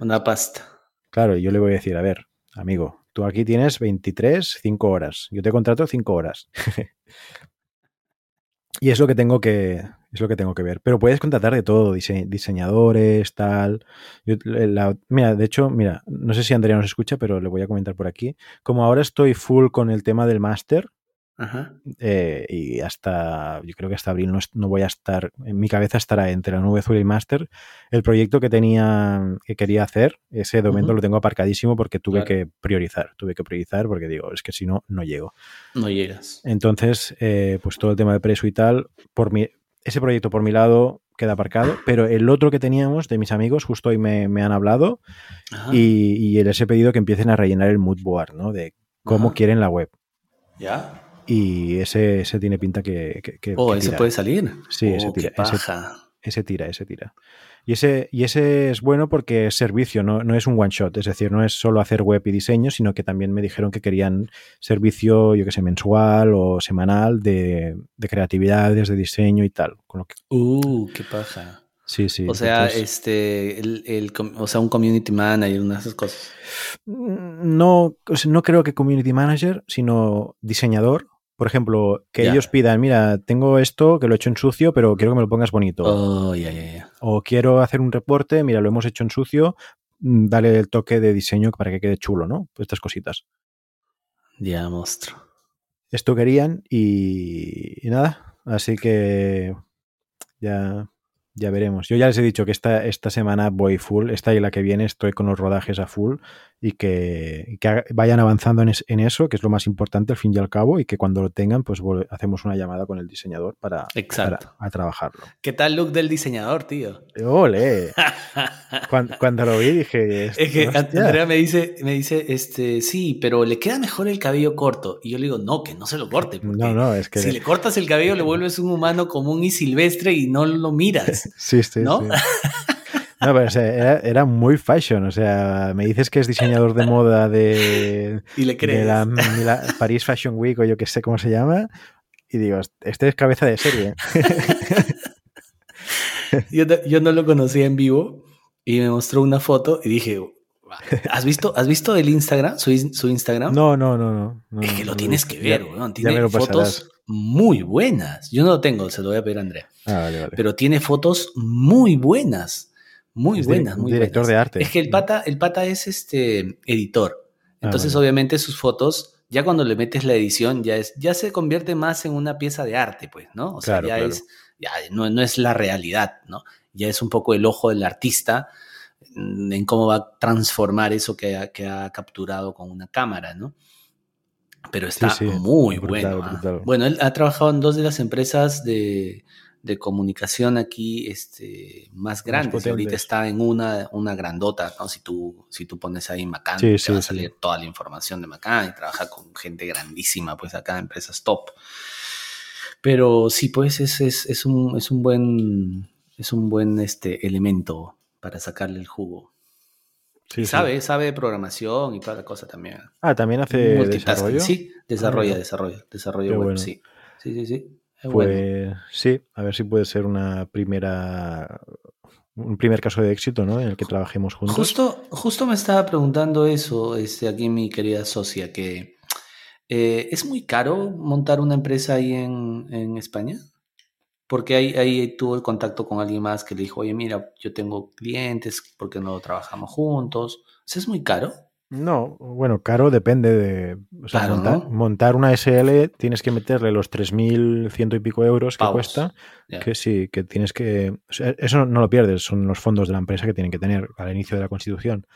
Una pasta. Claro, yo le voy a decir, a ver, amigo, tú aquí tienes 23, 5 horas. Yo te contrato 5 horas. *laughs* y es lo que tengo que es lo que tengo que ver. Pero puedes contratar de todo, dise diseñadores, tal. Yo, mira, de hecho, mira, no sé si Andrea nos escucha, pero le voy a comentar por aquí. Como ahora estoy full con el tema del máster, eh, y hasta, yo creo que hasta abril no, no, voy a estar, en mi cabeza estará entre la nube azul y el máster. El proyecto que tenía, que quería hacer, ese uh -huh. lo tengo aparcadísimo porque tuve claro. que priorizar, tuve que priorizar porque digo, es que si no, no llego. No llegas. Entonces, eh, pues todo el tema de preso y tal, por mi, ese proyecto por mi lado queda aparcado, pero el otro que teníamos de mis amigos, justo hoy me, me han hablado y, y, les he pedido que empiecen a rellenar el mood board, ¿no? De cómo Ajá. quieren la web. ¿Ya? Y ese, ese tiene pinta que. que, que oh, que ese puede salir. Sí, oh, ese tira. Ese, ese, tira, ese tira. Y ese, y ese es bueno porque es servicio, no, no es un one shot. Es decir, no es solo hacer web y diseño, sino que también me dijeron que querían servicio, yo que sé, mensual o semanal de, de creatividades, de diseño y tal. Con lo que... Uh, qué paja. Sí, sí. O sea, entonces, este, el, el, o sea, un community manager, una de esas cosas. No, no creo que community manager, sino diseñador Por ejemplo, que ellos pidan, mira, tengo esto que lo he hecho en sucio, pero quiero que me lo pongas bonito. Oh, ya, ya. O quiero hacer un reporte, mira, lo hemos hecho en sucio, mm, dale el toque de diseño para que quede chulo, ¿no? Pues estas cositas. Ya, monstruo. Esto querían y, y nada, así que ya, ya veremos. Yo ya les he dicho que esta, esta semana voy full, esta y la que viene estoy con los rodajes a full y que, y que haga- vayan avanzando en, es- en eso, que es lo más importante al fin y al cabo, y que cuando lo tengan, pues hacemos una llamada con el diseñador para, Exacto. para- a trabajarlo. ¿Qué tal look del diseñador, tío? ¡Ole! *laughs* Cuando, cuando lo vi dije... Es que "Hostia". Andrea me dice, me dice, este, sí, pero le queda mejor el cabello corto. Y yo le digo, no, que no se lo corte. Porque No, no, es que... si le cortas el cabello, le vuelves un humano común y silvestre y no lo miras. *laughs* Sí, sí, ¿no? sí. *laughs* No, pero o sea, era, era muy fashion. O sea, me dices que es diseñador de moda de, Y le de crees. la, Paris Fashion Week o yo que sé cómo se llama. Y digo, este es cabeza de serie. *laughs* Yo, no- yo no lo conocía en vivo y me mostró una foto y dije, ¿has visto, ¿has visto el Instagram? Su, su Instagram. No, no, no, no. no, es que lo no, tienes que ver, weón. Tiene fotos muy buenas. Yo no lo tengo, se lo voy a pedir a Andrea. Ah, vale, vale. Pero tiene fotos muy buenas. Muy Es buenas, muy director buenas. de arte. Es que el pata, el pata es este editor. Entonces, Ah, vale. obviamente, sus fotos, ya cuando le metes la edición, ya es, ya se convierte más en una pieza de arte, pues, ¿no? O sea, Claro, ya claro. es, ya no, no es la realidad, ¿no? Ya es un poco el ojo del artista mm, en cómo va a transformar eso que ha, que ha capturado con una cámara, ¿no? Pero está sí, muy brutal, bueno. ah. brutal. Bueno, él ha trabajado en dos de las empresas de, de comunicación aquí este, más grandes. ahorita está en una, una grandota, ¿no? Si tú, si tú pones ahí Macan, Sí, te sí, va a sí. salir toda la información de Macan y trabaja con gente grandísima, pues acá, empresas top. Pero sí, pues es, es, es un, es un buen, es un buen este, elemento para sacarle el jugo. Sí, sabe, sabe de programación y toda la cosa también. Ah, también hace Multitasking, desarrollo. Sí, desarrolla, mira. desarrolla, desarrollo Qué web, bueno. sí. Sí, sí, sí. Es Pues bueno. sí, a ver si puede ser una primera un primer caso de éxito, ¿no? En el que trabajemos juntos. Justo, justo me estaba preguntando eso, este, aquí mi querida socia, que eh, ¿es muy caro montar una empresa ahí en, en España? Porque ahí, ahí tuvo el contacto con alguien más que le dijo, oye, mira, yo tengo clientes, ¿por qué no trabajamos juntos? O sea, ¿Es muy caro? No, bueno, caro depende de. o sea, Claro, montar, ¿no? montar una SL tienes que meterle los 3.000 ciento y pico euros que Pavos. cuesta. Que sí, que tienes que. o sea, eso no lo pierdes, son los fondos de la empresa que tienen que tener al inicio de la constitución.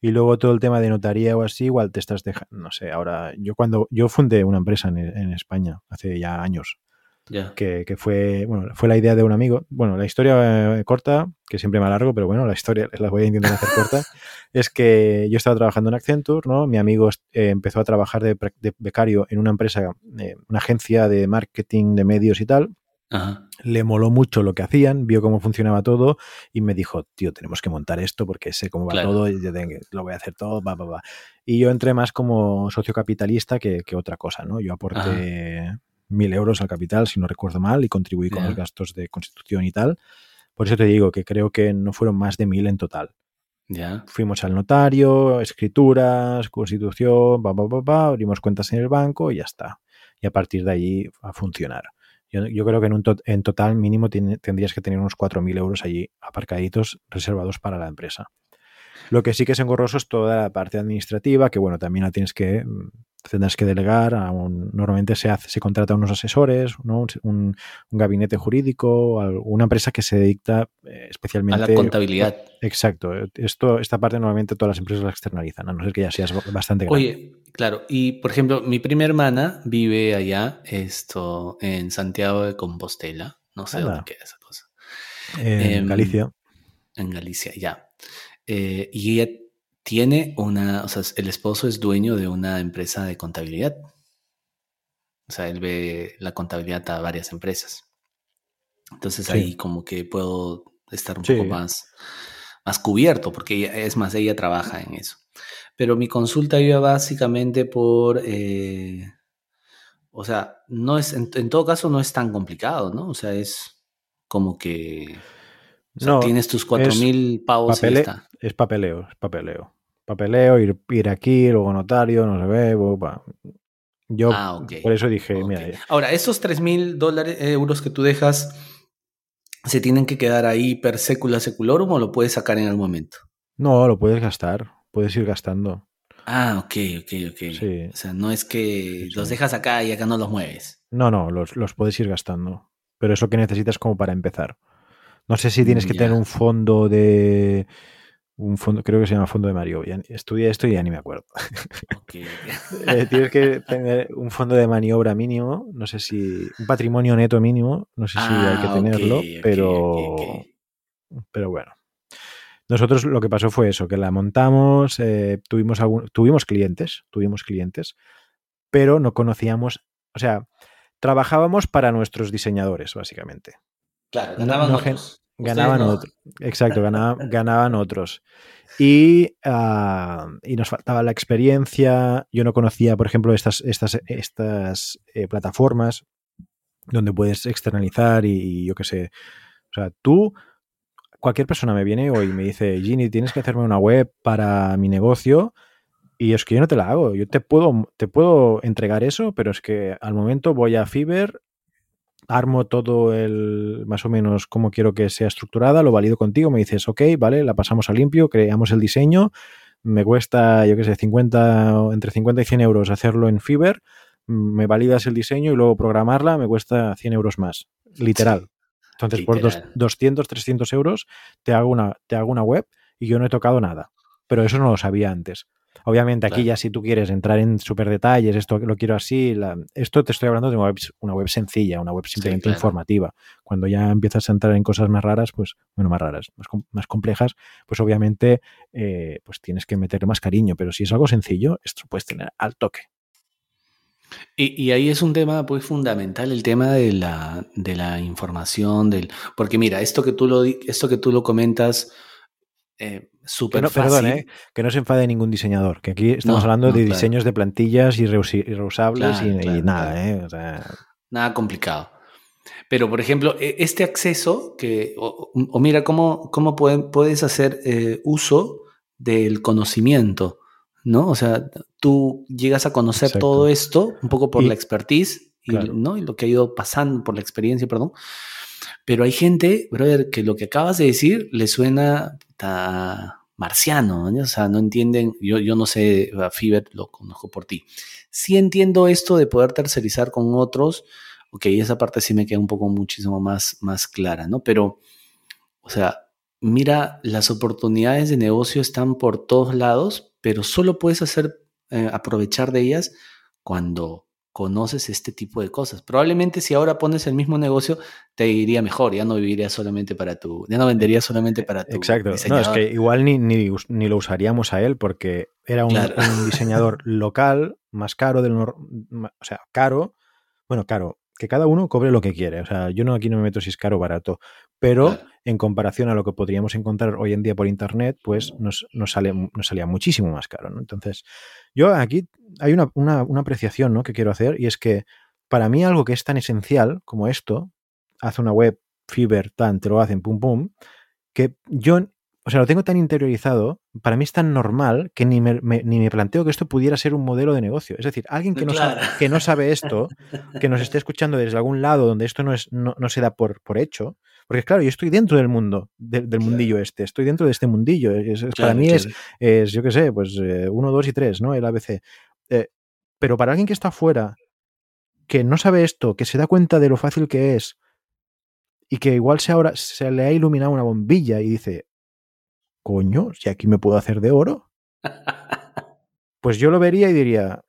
Y luego todo el tema de notaría o así, igual te estás dejando. No sé, ahora. Yo cuando. Yo fundé una empresa en, en España hace ya años. Ya. que, que fue, bueno, fue la idea de un amigo. Bueno, la historia eh, corta, que siempre me alargo, pero bueno, la historia *laughs* la voy a intentar hacer corta, es que yo estaba trabajando en Accenture, ¿no? Mi amigo eh, empezó a trabajar de, de becario en una empresa, eh, una agencia de marketing de medios y tal. Ajá. Le moló mucho lo que hacían, vio cómo funcionaba todo y me dijo, tío, tenemos que montar esto porque sé cómo va Claro. todo y yo tengo lo voy a hacer todo, va, va, va. Y yo entré más como socio capitalista que, que otra cosa, ¿no? Yo aporté mil euros al capital, si no recuerdo mal, y contribuí con los gastos de constitución y tal. Por eso te digo que creo que no fueron más de mil en total. Ya. Fuimos al notario, escrituras, constitución, pa, pa, pa, abrimos cuentas en el banco y ya está. Y a partir de allí a funcionar. Yo, yo creo que en, un to- en total mínimo tendrías que tener unos 4.000 euros allí aparcaditos reservados para la empresa. Lo que sí que es engorroso es toda la parte administrativa, que bueno, también la tienes que mm, tendrás que delegar. A un- normalmente se hace, se contrata a unos asesores, ¿no? un, un- un gabinete jurídico, una empresa que se dedica eh, A especialmente la contabilidad. Exacto. Esto, esta parte normalmente todas las empresas la externalizan, a no ser que ya seas bastante grande. Oye, claro, y por ejemplo, mi prima hermana vive allá, esto, en Santiago de Compostela. No sé Anda. dónde queda esa cosa. en em, Galicia. En Galicia, ya. Eh, y ella tiene una, o sea, el esposo es dueño de una empresa de contabilidad. O sea, él ve la contabilidad a varias empresas. Entonces Sí. ahí como que puedo estar un Sí. poco más, más cubierto, porque ella- es más, ella trabaja en eso. Pero mi consulta iba básicamente por, eh, o sea, no es, en, en todo caso no es tan complicado, ¿no? O sea, es como que, o sea, No, tienes tus cuatro es mil pavos y ya papele- está. Es papeleo, es papeleo. Papeleo, ir, ir aquí, luego notario, no se ve. pa. Yo Ah, por eso dije, mira, Ahora, esos 3 mil dólares, euros que tú dejas, ¿se tienen que quedar ahí per secula seculorum o lo puedes sacar en algún momento? no, lo puedes gastar, puedes ir gastando. Ah, ok, ok, ok. Sí. O sea, no es que Sí, los dejas acá y acá no los mueves. No, no, los, los puedes ir gastando. Pero eso que necesitas como para empezar. No sé si tienes que Ya. tener un fondo de. Un fondo, creo que se llama fondo de Mario. Ya, estudié esto y ya ni me acuerdo. *laughs* Eh, tienes que tener un fondo de maniobra mínimo. No sé si. Un patrimonio neto mínimo. No sé si hay que Ah, tenerlo. pero. Pero bueno. Nosotros lo que pasó fue eso, que la montamos, eh, tuvimos, algún- tuvimos clientes, tuvimos clientes, pero no conocíamos, o sea, trabajábamos para nuestros diseñadores, básicamente. Claro, No- no. Ganaban no. otros. Exacto, ganaba- ganaban otros. Y, ah, y nos faltaba la experiencia. Yo no conocía, por ejemplo, estas, estas, estas eh, plataformas donde puedes externalizar y, y yo qué sé. O sea, tú, cualquier persona me viene hoy y me dice, Ginny, tienes que hacerme una web para mi negocio. Y es que yo no te la hago. Yo te puedo, te puedo entregar eso, pero es que al momento voy a Fiverr, armo todo el más o menos cómo quiero que sea estructurada, lo valido contigo, me dices, ok, vale, la pasamos a limpio, creamos el diseño, me cuesta, yo qué sé, 50, o entre 50 y 100 euros hacerlo en Fiverr, me validas el diseño y luego programarla me cuesta 100 euros más, literal. Entonces, por dos- Literal. 200, 300 euros te hago, una, te hago una web y yo no he tocado nada. Pero eso no lo sabía antes. Obviamente, aquí Claro. ya si tú quieres entrar en súper detalles, esto lo quiero así, la- esto te estoy hablando de una web, una web sencilla, una web simplemente claro. informativa. Cuando ya empiezas a entrar en cosas más raras, pues, bueno, más raras, más, más complejas, pues obviamente eh, pues tienes que meterle más cariño. Pero si es algo sencillo, esto puedes tener al toque. Y, y ahí es un tema pues fundamental, el tema de la, de la información, del, porque mira, esto que tú lo, esto que tú lo comentas, eh, súper no, fácil. perdón, ¿eh? que no se enfade ningún diseñador, que aquí estamos No, hablando no, de claro. diseños de plantillas y y reusables Claro, y, y claro, nada, claro. ¿eh? O sea, Nada complicado. Pero, por ejemplo, e- este acceso, que, o, o mira, cómo, cómo pueden- puedes hacer eh, uso del conocimiento, ¿no? O sea, tú llegas a conocer Exacto. todo esto un poco por Y- la expertise y, claro. ¿no? y lo que ha ido pasando, por la experiencia, perdón. Pero hay gente, brother, que lo que acabas de decir le suena puta, marciano, ¿no? O sea, no entienden, yo, yo no sé, a lo conozco por ti. Sí entiendo esto de poder tercerizar con otros, ok, esa parte sí me queda un poco muchísimo más, más clara, ¿no? Pero, o sea, mira, las oportunidades de negocio están por todos lados, pero solo puedes hacer, eh, aprovechar de ellas cuando conoces este tipo de cosas. Probablemente si ahora pones el mismo negocio, te iría mejor, ya no vivirías solamente para tu, ya no venderías solamente para tu Exacto. No, es que igual ni, ni, ni lo usaríamos a él porque era un, Claro. un diseñador *laughs* local, más caro del o sea, caro, bueno, caro, que cada uno cobre lo que quiere. O sea, yo no aquí no me meto si es caro o barato, pero Claro. En comparación a lo que podríamos encontrar hoy en día por internet, pues nos, nos, sale, nos salía muchísimo más caro, ¿no? Entonces, yo aquí hay una, una, una apreciación ¿no? que quiero hacer y es que para mí algo que es tan esencial como esto, hace una web, Fiverr, tan, te lo hacen, pum, pum, que yo, o sea, lo tengo tan interiorizado, para mí es tan normal que ni me, me- ni me planteo que esto pudiera ser un modelo de negocio. Es decir, alguien que no, Claro. sabe, que no sabe esto, que nos esté escuchando desde algún lado donde esto no, es, no, no se da por, por hecho, porque claro, yo estoy dentro del mundo, de- del Claro. mundillo este, estoy dentro de este mundillo. Es- es- para mí es, yo qué sé, pues eh, uno, dos y tres, ¿no? El ABC. Eh, pero para alguien que está afuera, que no sabe esto, que se da cuenta de lo fácil que es y que igual se, ahora, se le ha iluminado una bombilla y dice, coño, si aquí me puedo hacer de oro, *laughs* pues yo lo vería y diría,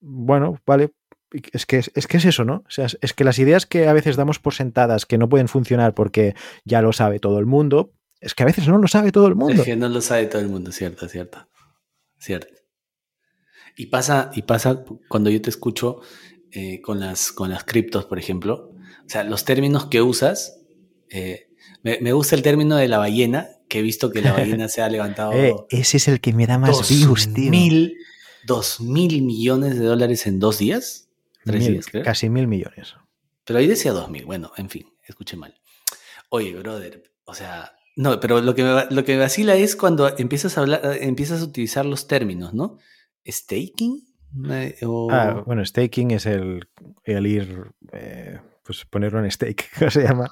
bueno, vale, es que es, que es eso, ¿no? O sea, es, es que las ideas que a veces damos por sentadas que no pueden funcionar porque ya lo sabe todo el mundo, es que a veces no lo sabe todo el mundo. Es que no lo sabe todo el mundo, cierto, cierto. Cierto. Y pasa, y pasa cuando yo te escucho eh, con, las, con las criptos, por ejemplo. O sea, los términos que usas. eh, me, me gusta el término de la ballena, que he visto que la ballena se ha *laughs* levantado Eh, ese es el que me da más views, tío. mil, dos mil millones de dólares en dos días. Mil, casi mil millones. Pero ahí decía 2000. Bueno, en fin, escuché mal. Oye, brother, o sea, no, pero lo que me, lo que me vacila es cuando empiezas a hablar, empiezas a utilizar los términos, ¿no? Staking, Eh, o- Ah, bueno, staking es el, el ir, eh, pues ponerlo en stake, *laughs* ¿cómo se llama?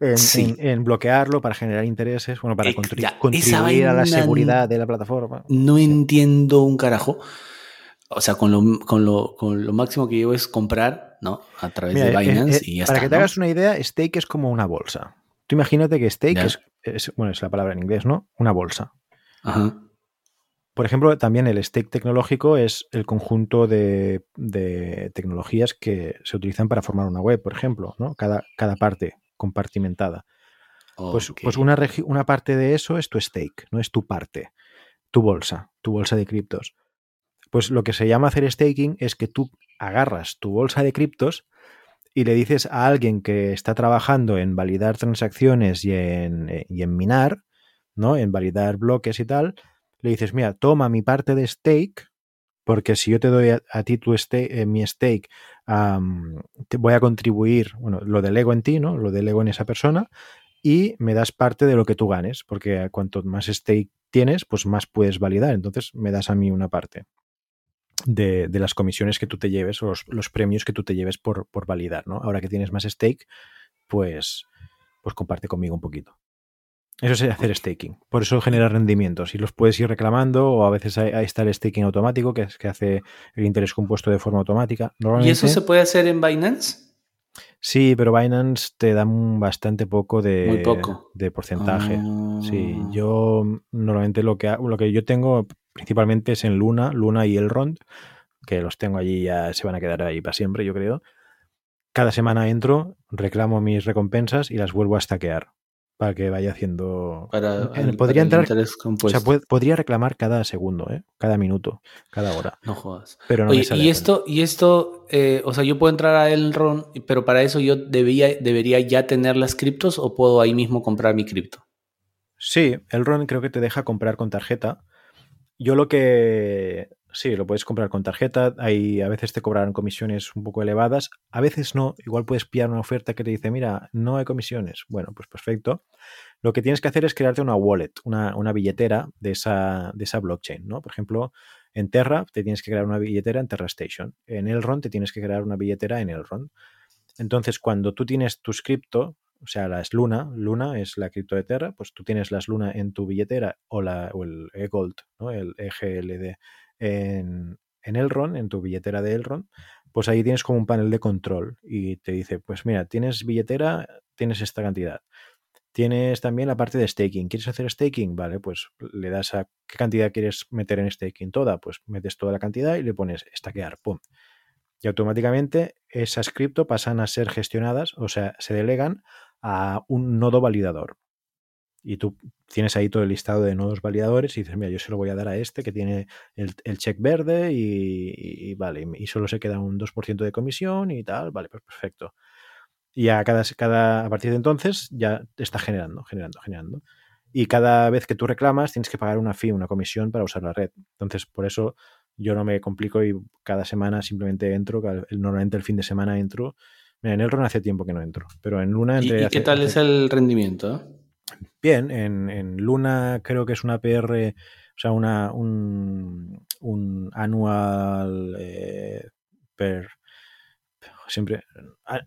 En, Sí. en- en bloquearlo para generar intereses, bueno, para Ex- contri- ya, contribuir a la seguridad de la plataforma. no entiendo un carajo. O sea, con lo, con lo, con lo máximo que llevo es comprar, ¿no? A través Mira, de eh, Binance eh, y ya para está. que te ¿no? hagas una idea, stake es como una bolsa. Tú imagínate que stake es, es- bueno, es la palabra en inglés, ¿no? Una bolsa. Ajá. Por ejemplo, también el stake tecnológico es el conjunto de, de tecnologías que se utilizan para formar una web, por ejemplo, ¿no? Cada, cada parte compartimentada. Pues, pues una, una parte de eso es tu stake, no es tu parte, tu bolsa, tu bolsa de criptos. Pues lo que se llama hacer staking es que tú agarras tu bolsa de criptos y le dices a alguien que está trabajando en validar transacciones y en, eh, y en minar, ¿no? En validar bloques y tal, le dices, mira, toma mi parte de stake, porque si yo te doy a, a ti tu stake, eh, mi stake, am, te voy a contribuir, bueno, lo delego en ti, ¿no? Lo delego en esa persona y me das parte de lo que tú ganes, porque cuanto más stake tienes, pues más puedes validar. Entonces me das a mí una parte de, de las comisiones que tú te lleves o los, los premios que tú te lleves por, por validar, ¿no? Ahora que tienes más stake, pues, pues comparte conmigo un poquito. Eso es hacer staking. Por eso genera rendimientos y los puedes ir reclamando o a veces hay- ahí está el staking automático que, es, que hace el interés compuesto de forma automática. ¿Y eso se puede hacer en Binance? Sí, pero Binance te da bastante poco de, Muy poco. de porcentaje. Sí, Ah. yo normalmente lo que, lo que yo tengo principalmente es en Luna, Luna y Elrond, que los tengo allí ya se van a quedar ahí para siempre, yo creo. Cada semana entro, reclamo mis recompensas y las vuelvo a stackear para que vaya haciendo. Para, podría para entrar, o sea, puede- podría reclamar cada segundo, ¿eh? cada minuto, cada hora, No jodas. pero no Oye, me sale y esto, y esto, eh, o sea, yo puedo entrar a Elrond, pero para eso yo debía, debería ya tener las criptos o puedo ahí mismo comprar mi cripto. Sí, el RON creo que te deja comprar con tarjeta. Yo lo que... Sí, lo puedes comprar con tarjeta. Hay, a veces te cobrarán comisiones un poco elevadas. A veces no. Igual puedes pillar una oferta que te dice, mira, no hay comisiones. Bueno, pues perfecto. Lo que tienes que hacer es crearte una wallet, una, una billetera de esa, de esa blockchain, ¿no? Por ejemplo, en Terra te tienes que crear una billetera en Terra Station. En Elrond te tienes que crear una billetera en Elrond. Entonces, cuando tú tienes tus cripto, o sea, las Luna, Luna es la cripto de Terra, pues tú tienes las Luna en tu billetera o, la, o el eGold, ¿no? el EGLD en, en Elrond, en tu billetera de Elrond, pues ahí tienes como un panel de control y te dice, pues mira, tienes billetera, tienes esta cantidad. Tienes también la parte de staking. ¿Quieres hacer staking? Vale, pues le das a qué cantidad quieres meter en staking. Toda, pues metes toda la cantidad y le pones stackear, pum. Y automáticamente esas cripto pasan a ser gestionadas, o sea, se delegan a un nodo validador. Y tú tienes ahí todo el listado de nodos validadores y dices, mira, yo se lo voy a dar a este que tiene el, el check verde y, vale, y solo se queda un 2% de comisión y tal, vale, pues perfecto. Y a, cada, cada, a partir de entonces ya está generando, generando, generando. Y cada vez que tú reclamas tienes que pagar una fee, una comisión para usar la red. Entonces, por eso yo no me complico y cada semana simplemente entro, normalmente el fin de semana entro. Mira, en el RON hace tiempo que no entro, pero en Luna ¿Y, entré y hace- qué tal hace- es el rendimiento? Bien, en, en Luna creo que es una PR, o sea, una, un, un anual eh, per. Siempre.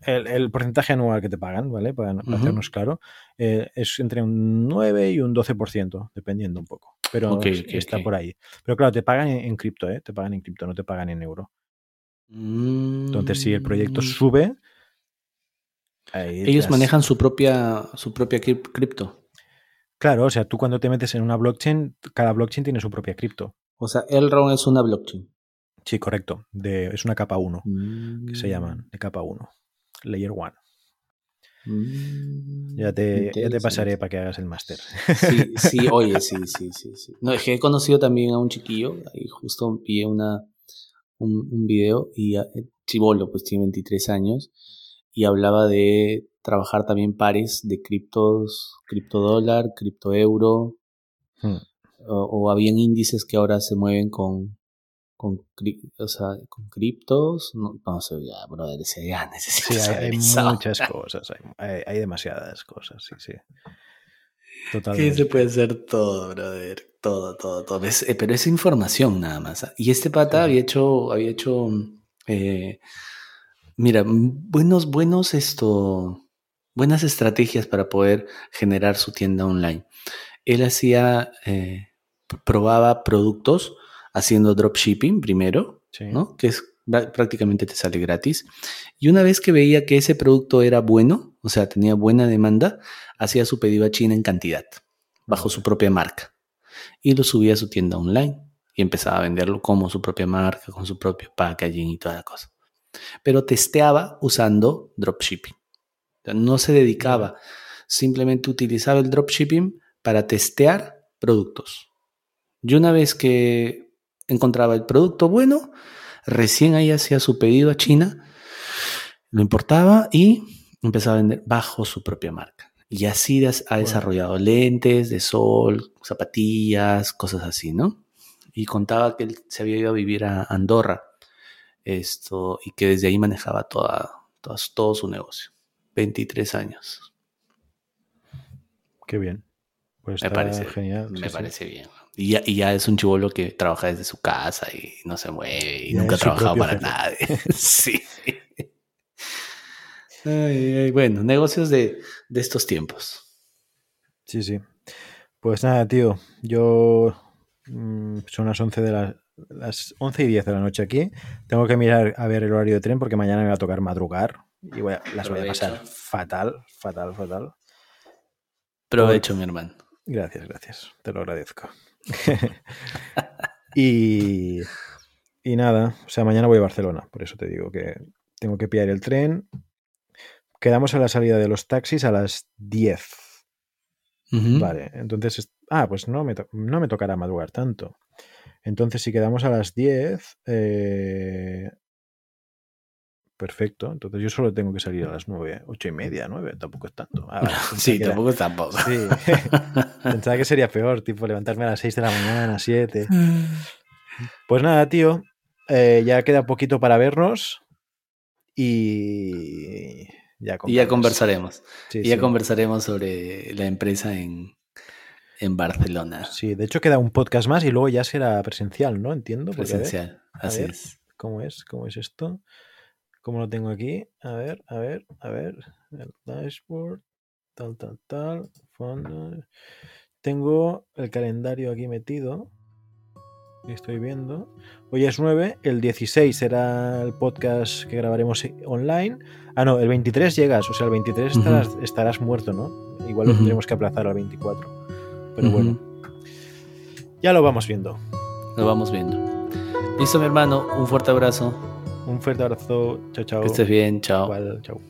El, el porcentaje anual que te pagan, ¿vale? Para, hacernos claro, eh, es entre un 9 y un 12%, dependiendo un poco. Pero está por ahí. Pero claro, te pagan en, en cripto, ¿eh? Te pagan en cripto, no te pagan en euro. Entonces, si el proyecto Mm. sube. Ahí Ellos manejan su propia, su propia crip- cripto. Claro, o sea, tú cuando te metes en una blockchain, cada blockchain tiene su propia cripto. O sea, Elrond es una blockchain. Sí, correcto. De, es una capa 1, que se Mm. llaman, de capa 1. Layer 1. Mm, Ya te, ya te pasaré para que hagas el máster. Sí, sí, *laughs* oye, sí, sí, sí, sí. No, es que he conocido también a un chiquillo, y justo vi una, un, un video, y eh, chibolo, pues tiene 23 años, y hablaba de trabajar también pares de criptos, criptodólar, criptoeuro, Hmm. o, o habían índices que ahora se mueven con, con, cri- o sea, con criptos, no, no sé, ya, brother, ese ya *laughs* necesito Sí, hay, muchas cosas, hay, hay- demasiadas cosas, sí, sí. Totalmente. Se puede hacer todo, brother. Todo, todo, todo. Es- eh, pero es información nada más. ¿ah? Y este pata Sí. había hecho, había hecho, eh, mira, m- buenos, buenos esto, buenas estrategias para poder generar su tienda online. Él hacía, eh, probaba productos haciendo dropshipping primero, Sí. ¿no? Que es prácticamente te sale gratis. Y una vez que veía que ese producto era bueno, o sea, tenía buena demanda, hacía su pedido a China en cantidad, bajo su propia marca. Y lo subía a su tienda online y empezaba a venderlo como su propia marca, con su propio packaging y toda la cosa. Pero testeaba usando dropshipping. O sea, no se dedicaba, simplemente utilizaba el dropshipping para testear productos. Y una vez que encontraba el producto bueno, recién ahí hacía su pedido a China, lo importaba y empezaba a vender bajo su propia marca. Y así ha desarrollado lentes de sol, zapatillas, cosas así, ¿no? Y contaba que él se había ido a vivir a Andorra esto, y que desde ahí manejaba toda, toda todo su negocio. 23 años. Qué bien. Pues Me parece, genial. me sí, sí. parece bien. Y ya, y ya es un chivolo que trabaja desde su casa y no se mueve y Ya nunca ha trabajado para jefe. nadie. *laughs* *laughs* sí. Ay, bueno, negocios de, de estos tiempos. Sí, sí. Pues nada, tío. Yo. mm, son las 11 de la- las 11 y 10 de la noche aquí. Tengo que mirar a ver el horario de tren porque mañana me va a tocar madrugar. Y voy a- las voy a pasar fatal, fatal, fatal. Provecho, mi hermano. Gracias, gracias. Te lo agradezco. *laughs* y, y nada, o sea, mañana voy a Barcelona, por eso te digo que tengo que pillar el tren. Quedamos a la salida de los taxis a las 10. Ujú. Vale, entonces, es- ah, pues no me, no me tocará madrugar tanto. Entonces, si quedamos a las 10, eh, perfecto. Entonces, yo solo tengo que salir a las 9, 8 y media, 9, tampoco es tanto. Ah, *laughs* Sí, que era- tampoco tampoco. Sí. *laughs* Pensaba que sería peor, tipo levantarme a las 6 de la mañana, 7. Pues nada, tío, eh, ya queda poquito para vernos y ya, Y ya conversaremos. Sí, y ya sí. conversaremos sobre la empresa en, en Barcelona. Sí, de hecho queda un podcast más y luego ya será presencial, ¿no? Entiendo. porque, a ver, Presencial. Así ver. es. ¿Cómo es? ¿Cómo es esto? ¿Cómo lo tengo aquí? A ver, a ver, a ver. El dashboard, tal, tal, tal. Fondo. Tengo el calendario aquí metido. Estoy viendo. Hoy es 9, el 16 será el podcast que grabaremos online. Ah, no, el 23 llegas, o sea, el 23 Ujú. estarás, estarás muerto, ¿no? Igual lo tendremos que aplazar al 24. Pero bueno, ya lo vamos viendo. Lo vamos viendo. Listo, mi hermano. Un fuerte abrazo. Un fuerte abrazo. Chao, chao. Que estés bien. Chao. Igual, chao.